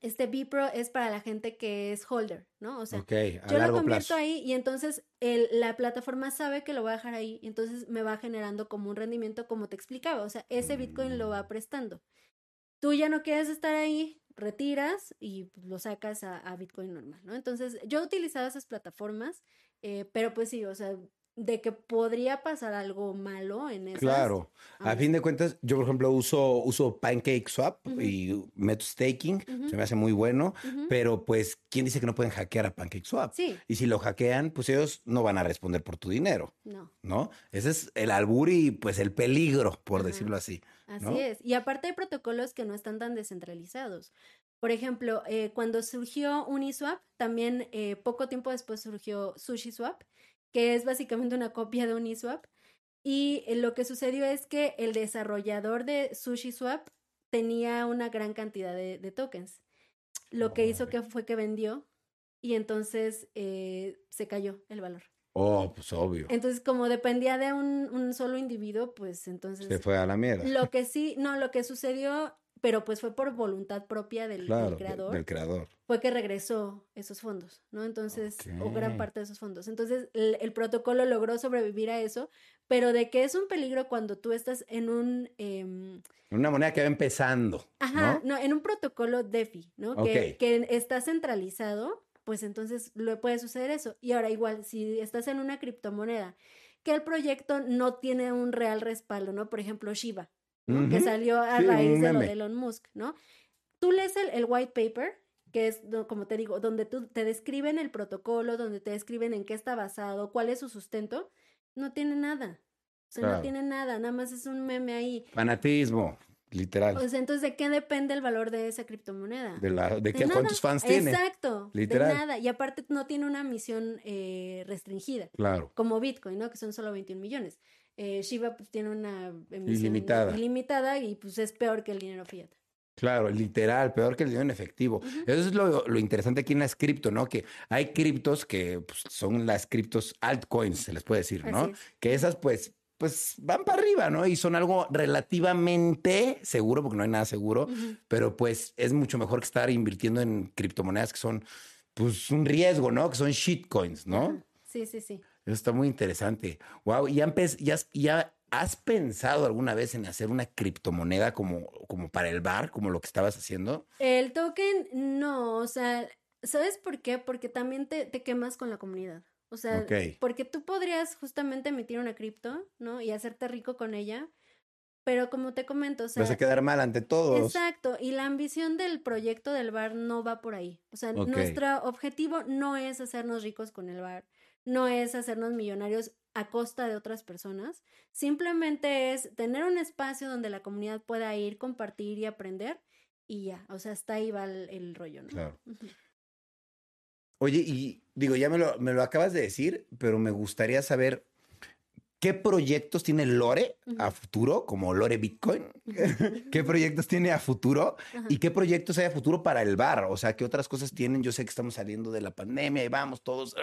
Speaker 1: Este BPRO es para la gente que es holder, ¿no? O sea, yo lo convierto ahí y entonces el, la plataforma sabe que lo voy a dejar ahí entonces me va generando como un rendimiento como te explicaba. O sea, ese Bitcoin lo va mm. prestando. Tú ya no quieres estar ahí, retiras y lo sacas a, Bitcoin normal, ¿no? Entonces, yo he utilizado esas plataformas, eh, pero pues sí, o sea, de que podría pasar algo malo en eso.
Speaker 2: Claro. A fin de cuentas, yo por ejemplo uso, uso Pancake Swap y meto staking, se me hace muy bueno, pero pues, ¿quién dice que no pueden hackear a Pancake Swap?
Speaker 1: Sí.
Speaker 2: Y si lo hackean, pues ellos no van a responder por tu dinero.
Speaker 1: No.
Speaker 2: ¿No? Ese es el albur y pues el peligro, por decirlo así.
Speaker 1: Así es. Y aparte hay protocolos que no están tan descentralizados. Por ejemplo, eh, cuando surgió Uniswap, también eh, poco tiempo después surgió SushiSwap que es básicamente una copia de Uniswap. Y eh, lo que sucedió es que el desarrollador de SushiSwap tenía una gran cantidad de, tokens. Lo que hizo que fue que vendió y entonces eh, se cayó el valor.
Speaker 2: Oh, pues obvio.
Speaker 1: Entonces, como dependía de un, un, solo individuo, pues entonces...
Speaker 2: Se fue a la mierda.
Speaker 1: Lo que sí, no, lo que sucedió pero pues fue por voluntad propia del, creador.
Speaker 2: Del creador.
Speaker 1: Fue que regresó esos fondos, ¿no? Entonces, o gran parte de esos fondos. Entonces, el, protocolo logró sobrevivir a eso, pero de que es un peligro cuando tú estás en un... Em,
Speaker 2: una moneda que va empezando.
Speaker 1: Ajá, ¿no? en un protocolo DeFi, ¿no? Que, que está centralizado, pues entonces le puede suceder eso. Y ahora igual, si estás en una criptomoneda que el proyecto no tiene un real respaldo, ¿no? Por ejemplo, Shiba, que salió a raíz de lo de Elon Musk, ¿no? Tú lees el, white paper, que es, como te digo, donde tú te describen el protocolo, donde te describen en qué está basado, cuál es su sustento, no tiene nada. O sea, no tiene nada, nada más es un meme ahí.
Speaker 2: Fanatismo, literal.
Speaker 1: O sea, entonces, ¿de qué depende el valor de esa criptomoneda?
Speaker 2: De, la, de, cuántos fans tiene.
Speaker 1: Exacto. Literal. De nada. Y aparte no tiene una misión eh, restringida.
Speaker 2: Claro.
Speaker 1: Como Bitcoin, ¿no? Que son solo 21 millones. Eh, Shiba pues tiene una
Speaker 2: emisión
Speaker 1: ilimitada. y pues es peor que el dinero fiat.
Speaker 2: Claro, literal, peor que el dinero en efectivo. Eso es lo, interesante aquí en las cripto, ¿no? Que hay criptos que pues, son las criptos altcoins, se les puede decir, ¿no? Que esas pues pues van para arriba, ¿no? Y son algo relativamente seguro, porque no hay nada seguro, pero pues es mucho mejor que estar invirtiendo en criptomonedas que son, pues, un riesgo, ¿no? Que son shitcoins, ¿no?
Speaker 1: Sí, sí, sí.
Speaker 2: Eso está muy interesante. Wow, ¿y ya, ya, has pensado alguna vez en hacer una criptomoneda como, como para el bar, como lo que estabas haciendo?
Speaker 1: El token, no, o sea, ¿sabes por qué? Porque también te, quemas con la comunidad. O sea, porque tú podrías justamente emitir una cripto, ¿no? Y hacerte rico con ella. Pero como te comento, o sea.
Speaker 2: Vas a quedar mal ante todos.
Speaker 1: Exacto. Y la ambición del proyecto del bar no va por ahí. O sea, nuestro objetivo no es hacernos ricos con el bar no es hacernos millonarios a costa de otras personas, simplemente es tener un espacio donde la comunidad pueda ir, compartir y aprender y ya, o sea, hasta ahí va el, rollo, ¿no?
Speaker 2: Claro. Oye, y digo, ya me lo, me lo acabas de decir, pero me gustaría saber ¿Qué proyectos tiene Lore a futuro, como Lore Bitcoin? ¿Qué proyectos tiene a futuro? ¿Y qué proyectos hay a futuro para el bar? O sea, ¿qué otras cosas tienen? Yo sé que estamos saliendo de la pandemia y vamos todos,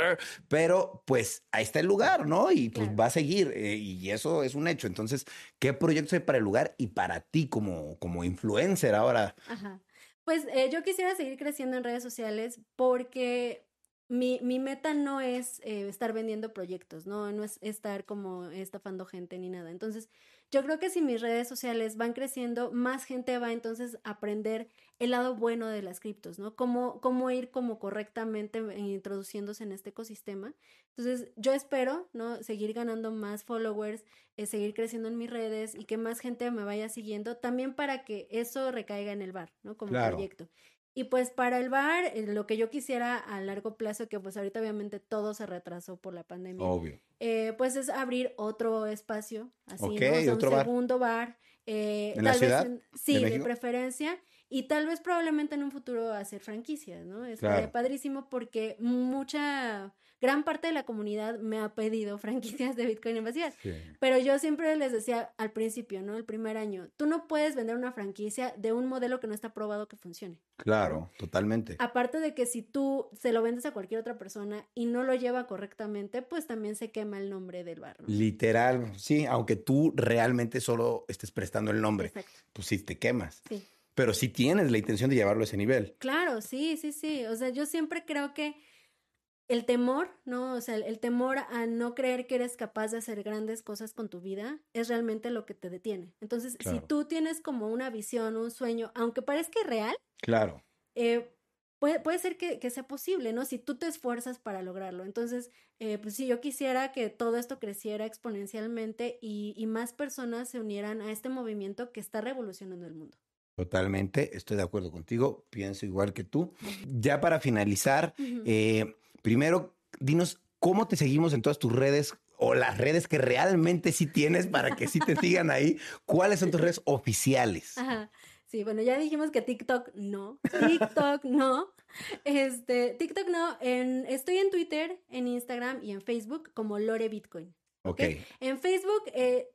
Speaker 2: pero pues ahí está el lugar, ¿no? Y pues va a seguir eh, y eso es un hecho. Entonces, ¿qué proyectos hay para el lugar y para ti como, como influencer ahora?
Speaker 1: Ajá. Pues eh, yo quisiera seguir creciendo en redes sociales porque mi, mi meta no es eh, estar vendiendo proyectos, ¿no? No es estar como estafando gente ni nada. Entonces, yo creo que si mis redes sociales van creciendo, más gente va entonces a aprender el lado bueno de las criptos, ¿no? Cómo, cómo ir como correctamente introduciéndose en este ecosistema. Entonces, yo espero, ¿no? Seguir ganando más followers, eh, seguir creciendo en mis redes y que más gente me vaya siguiendo, también para que eso recaiga en el bar, ¿no? Como proyecto. Y pues para el bar, eh, lo que yo quisiera a largo plazo, que pues ahorita obviamente todo se retrasó por la pandemia,
Speaker 2: Obvio.
Speaker 1: Eh, pues es abrir otro espacio, así,
Speaker 2: okay,
Speaker 1: un
Speaker 2: bar.
Speaker 1: segundo bar. Eh,
Speaker 2: ¿En
Speaker 1: tal
Speaker 2: la ciudad?
Speaker 1: Vez sí,
Speaker 2: ¿De,
Speaker 1: de, preferencia. Y tal vez probablemente en un futuro hacer franquicias, ¿no? Es claro. padrísimo porque mucha gran parte de la comunidad me ha pedido franquicias de Bitcoin invasivas. Sí. Pero yo siempre les decía al principio, ¿no? El primer año, tú no puedes vender una franquicia de un modelo que no está probado que funcione.
Speaker 2: Claro, totalmente.
Speaker 1: Aparte de que si tú se lo vendes a cualquier otra persona y no lo lleva correctamente, pues también se quema el nombre del bar. ¿no?
Speaker 2: Literal, sí, aunque tú realmente solo estés prestando el nombre,
Speaker 1: Exacto.
Speaker 2: pues sí te quemas.
Speaker 1: Sí.
Speaker 2: Pero sí tienes la intención de llevarlo a ese nivel.
Speaker 1: Claro, sí, sí, sí. O sea, yo siempre creo que el temor, ¿no? O sea, el, temor a no creer que eres capaz de hacer grandes cosas con tu vida es realmente lo que te detiene. Entonces, claro. si tú tienes como una visión, un sueño, aunque parezca irreal,
Speaker 2: claro.
Speaker 1: Eh, puede, puede ser que, que, sea posible, ¿no? Si tú te esfuerzas para lograrlo. Entonces, eh, pues sí, yo quisiera que todo esto creciera exponencialmente y, y más personas se unieran a este movimiento que está revolucionando el mundo.
Speaker 2: Totalmente, estoy de acuerdo contigo, pienso igual que tú. Ya para finalizar, uh -huh. eh, primero, dinos cómo te seguimos en todas tus redes o las redes que realmente sí tienes para que sí te sigan ahí. ¿Cuáles son tus redes oficiales?
Speaker 1: Ajá. Sí, bueno, ya dijimos que TikTok no. TikTok no. Este, TikTok no. En, estoy en Twitter, en Instagram y en Facebook como Lore Bitcoin.
Speaker 2: Ok.
Speaker 1: ¿okay? En Facebook, eh,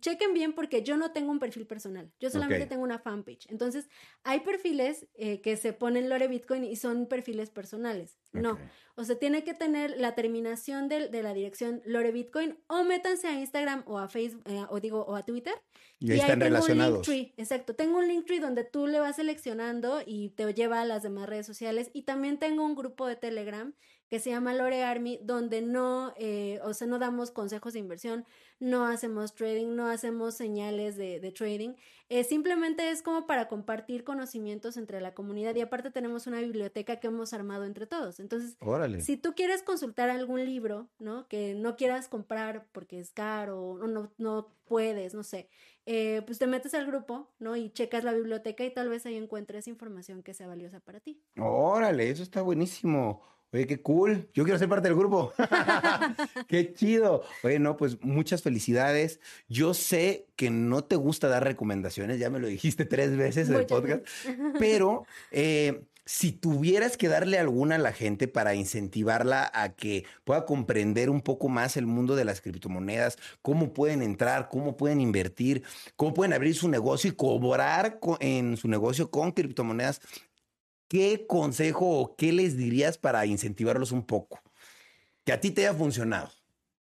Speaker 1: chequen bien porque yo no tengo un perfil personal, yo solamente okay. tengo una fanpage. Entonces, hay perfiles eh, que se ponen Lore Bitcoin y son perfiles personales. Okay. No, o sea, tiene que tener la terminación de, de, la dirección Lore Bitcoin o métanse a Instagram o a Facebook, eh, o digo, o a Twitter.
Speaker 2: Y ahí y están
Speaker 1: ahí
Speaker 2: relacionados.
Speaker 1: Un Linktree, exacto, tengo un Linktree donde tú le vas seleccionando y te lleva a las demás redes sociales. Y también tengo un grupo de Telegram que se llama Lore Army, donde no, eh, o sea, no damos consejos de inversión, no hacemos trading, no hacemos señales de, de trading, eh, simplemente es como para compartir conocimientos entre la comunidad y aparte tenemos una biblioteca que hemos armado entre todos. Entonces,
Speaker 2: Órale.
Speaker 1: si tú quieres consultar algún libro, ¿no? Que no quieras comprar porque es caro o no, no puedes, no sé, eh, pues te metes al grupo, ¿no? Y checas la biblioteca y tal vez ahí encuentres información que sea valiosa para ti.
Speaker 2: Órale, eso está buenísimo. Oye, qué cool. Yo quiero ser parte del grupo. qué chido. Oye, no, pues muchas felicidades. Yo sé que no te gusta dar recomendaciones, ya me lo dijiste tres veces en el podcast, pero eh, si tuvieras que darle alguna a la gente para incentivarla a que pueda comprender un poco más el mundo de las criptomonedas, cómo pueden entrar, cómo pueden invertir, cómo pueden abrir su negocio y cobrar en su negocio con criptomonedas, ¿qué consejo o qué les dirías para incentivarlos un poco? Que a ti te haya funcionado.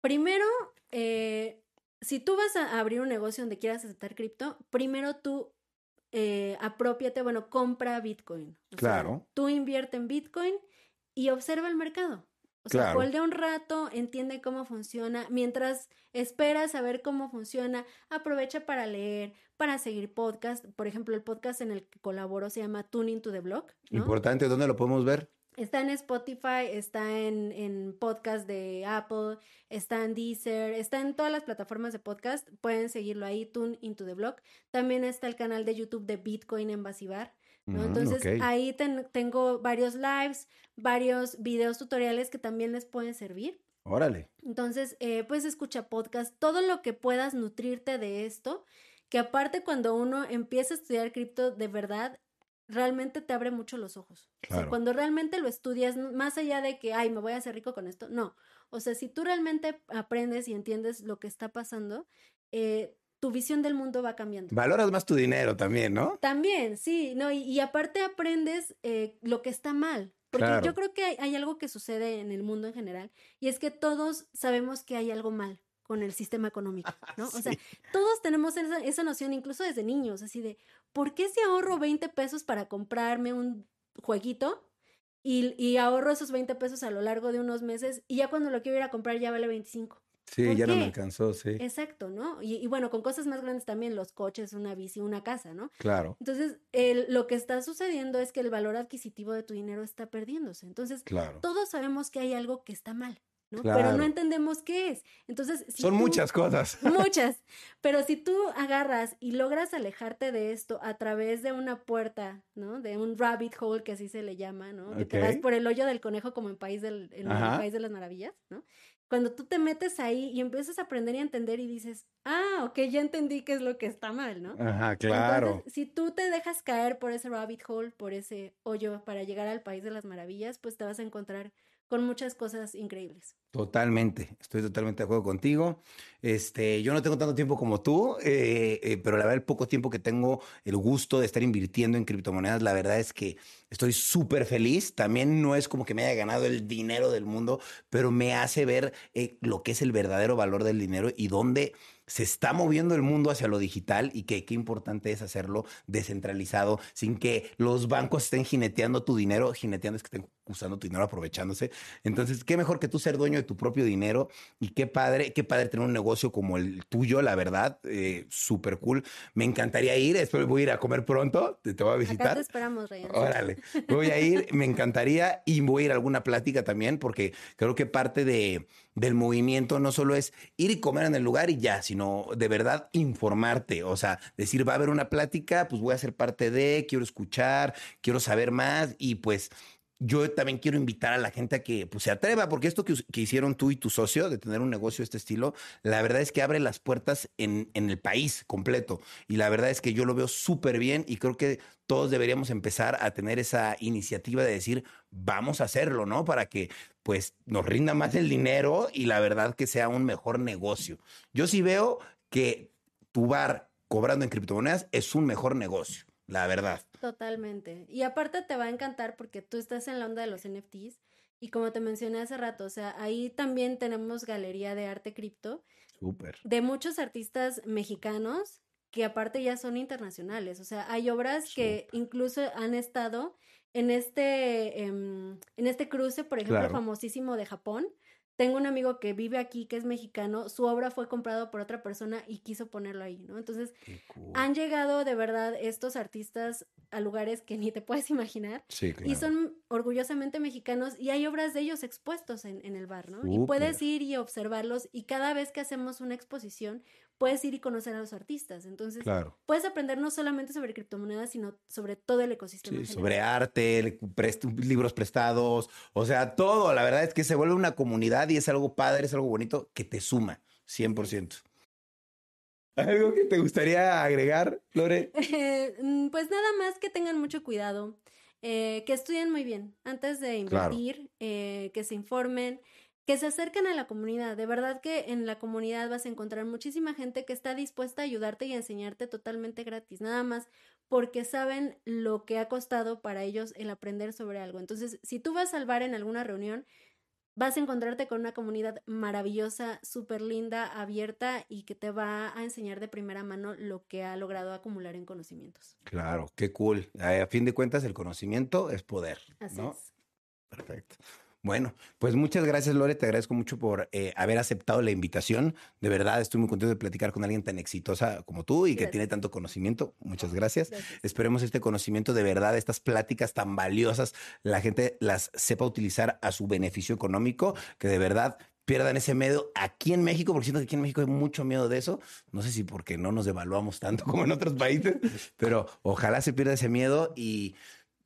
Speaker 1: Primero, eh, si tú vas a abrir un negocio donde quieras aceptar cripto, primero tú eh, apropiate, bueno, compra Bitcoin. O
Speaker 2: claro.
Speaker 1: Sea, tú invierte en Bitcoin y observa el mercado. O sea,
Speaker 2: claro.
Speaker 1: holdea un rato, entiende cómo funciona. Mientras esperas a ver cómo funciona, aprovecha para leer, para seguir podcast. Por ejemplo, el podcast en el que colaboro se llama Tuning to the Block. ¿no?
Speaker 2: Importante, ¿dónde lo podemos ver?
Speaker 1: Está en Spotify, está en, en podcast de Apple, está en Deezer, está en todas las plataformas de podcast. Pueden seguirlo ahí, Tune into the Block. También está el canal de YouTube de Bitcoin en Basibar. ¿No? Mm, Entonces okay. ahí ten, tengo varios lives, varios videos tutoriales que también les pueden servir.
Speaker 2: Órale.
Speaker 1: Entonces, eh, pues escucha podcast, todo lo que puedas nutrirte de esto, que aparte cuando uno empieza a estudiar cripto de verdad, realmente te abre mucho los ojos.
Speaker 2: Claro.
Speaker 1: O sea, cuando realmente lo estudias, más allá de que, ay, me voy a hacer rico con esto, no. O sea, si tú realmente aprendes y entiendes lo que está pasando, eh, tu visión del mundo va cambiando.
Speaker 2: Valoras más tu dinero también, ¿no?
Speaker 1: También, sí, no, y, y aparte aprendes eh, lo que está mal. Porque
Speaker 2: Claro.
Speaker 1: yo creo que hay, hay algo que sucede en el mundo en general, y es que todos sabemos que hay algo mal con el sistema económico, ¿no? O sea, todos tenemos esa, esa noción, incluso desde niños, así de, ¿por qué si ahorro 20 pesos para comprarme un jueguito? y, ahorro esos 20 pesos a lo largo de unos meses y ya cuando lo quiero ir a comprar ya vale 25.
Speaker 2: Sí, ya no me alcanzó, sí.
Speaker 1: Exacto, ¿no? Y, bueno, con cosas más grandes también, los coches, una bici, una casa, ¿no?
Speaker 2: Claro.
Speaker 1: Entonces, el, lo que está sucediendo es que el valor adquisitivo de tu dinero está perdiéndose. Entonces, todos sabemos que hay algo que está mal. Pero no entendemos qué es. Entonces,
Speaker 2: son muchas cosas.
Speaker 1: Muchas. Pero si tú agarras y logras alejarte de esto a través de una puerta, ¿no? De un rabbit hole, que así se le llama, ¿no? Que te vas por el hoyo del conejo como en País del en el País de las Maravillas, ¿no? Cuando tú te metes ahí y empiezas a aprender y a entender y dices, ah, ok, ya entendí qué es lo que está mal, ¿no?
Speaker 2: Ajá, claro.
Speaker 1: Entonces, si tú te dejas caer por ese rabbit hole, por ese hoyo para llegar al País de las Maravillas, pues te vas a encontrar con muchas cosas increíbles.
Speaker 2: Totalmente, estoy totalmente de acuerdo contigo. Este, yo no tengo tanto tiempo como tú, eh, eh, pero la verdad, el poco tiempo que tengo el gusto de estar invirtiendo en criptomonedas, la verdad es que estoy súper feliz. También no es como que me haya ganado el dinero del mundo, pero me hace ver eh, lo que es el verdadero valor del dinero y dónde se está moviendo el mundo hacia lo digital y que qué importante es hacerlo descentralizado, sin que los bancos estén jineteando tu dinero, jineteando es que estén usando tu dinero, aprovechándose. Entonces, qué mejor que tú ser dueño de tu propio dinero y qué padre, qué padre tener un negocio como el tuyo, la verdad, eh, súper cool. Me encantaría ir, espero voy a ir a comer pronto, te, voy a visitar. Acá
Speaker 1: te esperamos, Ryan.
Speaker 2: Órale, voy a ir, me encantaría y voy a ir a alguna plática también porque creo que parte de, del movimiento no solo es ir y comer en el lugar y ya, sino de verdad informarte, o sea, decir, va a haber una plática, pues voy a ser parte de, quiero escuchar, quiero saber más y pues yo también quiero invitar a la gente a que pues, se atreva, porque esto que, hicieron tú y tu socio de tener un negocio de este estilo, la verdad es que abre las puertas en, el país completo. Y la verdad es que yo lo veo súper bien y creo que todos deberíamos empezar a tener esa iniciativa de decir, vamos a hacerlo, ¿no? Para que pues nos rinda más el dinero y la verdad que sea un mejor negocio. Yo sí veo que tu bar cobrando en criptomonedas es un mejor negocio la verdad.
Speaker 1: Totalmente. Y aparte te va a encantar porque tú estás en la onda de los NFTs y como te mencioné hace rato, o sea, ahí también tenemos galería de arte cripto.
Speaker 2: Súper.
Speaker 1: De muchos artistas mexicanos que aparte ya son internacionales. O sea, hay obras que incluso han estado en este, em, en este cruce, por ejemplo, famosísimo de Japón, tengo un amigo que vive aquí, que es mexicano, su obra fue comprada por otra persona y quiso ponerlo ahí, ¿no? Entonces, han llegado de verdad estos artistas a lugares que ni te puedes imaginar.
Speaker 2: Sí, claro.
Speaker 1: Y son orgullosamente mexicanos y hay obras de ellos expuestos en, en el bar, ¿no? Y puedes ir y observarlos y cada vez que hacemos una exposición, puedes ir y conocer a los artistas. Entonces, puedes aprender no solamente sobre criptomonedas, sino sobre todo el ecosistema.
Speaker 2: Sí, sobre arte, libros prestados, o sea, todo. La verdad es que se vuelve una comunidad y es algo padre, es algo bonito que te suma, 100%. ¿Algo que te gustaría agregar, Lore?
Speaker 1: Mm, pues nada más que tengan mucho cuidado, eh, que estudien muy bien antes de invertir, eh, que se informen, que se acerquen a la comunidad. De verdad que en la comunidad vas a encontrar muchísima gente que está dispuesta a ayudarte y a enseñarte totalmente gratis, nada más porque saben lo que ha costado para ellos el aprender sobre algo. Entonces, si tú vas al bar en alguna reunión, vas a encontrarte con una comunidad maravillosa, súper linda, abierta y que te va a enseñar de primera mano lo que ha logrado acumular en conocimientos.
Speaker 2: Claro, qué cool. A fin de cuentas, el conocimiento es poder. Así es. Perfecto. Bueno, pues muchas gracias, Lore. Te agradezco mucho por eh, haber aceptado la invitación. De verdad, estoy muy contento de platicar con alguien tan exitosa como tú y que tiene tanto conocimiento. Muchas gracias. Esperemos este conocimiento de verdad, estas pláticas tan valiosas, la gente las sepa utilizar a su beneficio económico, que de verdad pierdan ese miedo aquí en México, porque siento que aquí en México hay mucho miedo de eso. No sé si porque no nos devaluamos tanto como en otros países, pero ojalá se pierda ese miedo y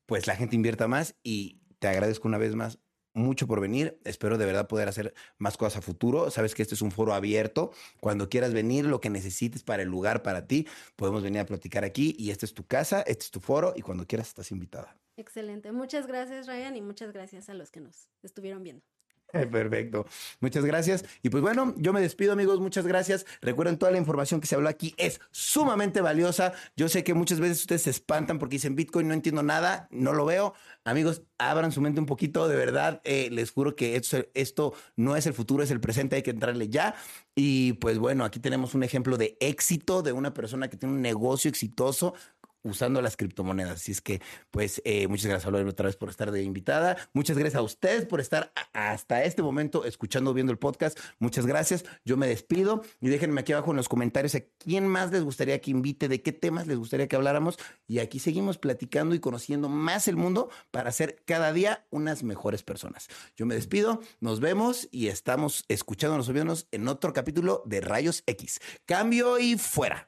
Speaker 2: pues la gente invierta más y te agradezco una vez más mucho por venir. Espero de verdad poder hacer más cosas a futuro. Sabes que este es un foro abierto. Cuando quieras venir, lo que necesites para el lugar, para ti, podemos venir a platicar aquí. Y esta es tu casa, este es tu foro y cuando quieras estás invitada.
Speaker 1: Excelente. Muchas gracias, Ryan, y muchas gracias a los que nos estuvieron viendo.
Speaker 2: Perfecto. Muchas gracias. Y pues bueno, yo me despido amigos, muchas gracias. Recuerden, toda la información que se habló aquí es sumamente valiosa. Yo sé que muchas veces ustedes se espantan porque dicen Bitcoin, no entiendo nada, no lo veo. Amigos, abran su mente un poquito, de verdad, eh, les juro que esto, esto no es el futuro, es el presente, hay que entrarle ya. Y pues bueno, aquí tenemos un ejemplo de éxito de una persona que tiene un negocio exitoso usando las criptomonedas. Así es que, pues, eh, muchas gracias a otra vez por estar de invitada. Muchas gracias a ustedes por estar hasta este momento escuchando, viendo el podcast. Muchas gracias. Yo me despido y déjenme aquí abajo en los comentarios a quién más les gustaría que invite, de qué temas les gustaría que habláramos. Y aquí seguimos platicando y conociendo más el mundo para ser cada día unas mejores personas. Yo me despido, nos vemos y estamos escuchándonos o viéndonos en otro capítulo de Rayos X. Cambio y fuera.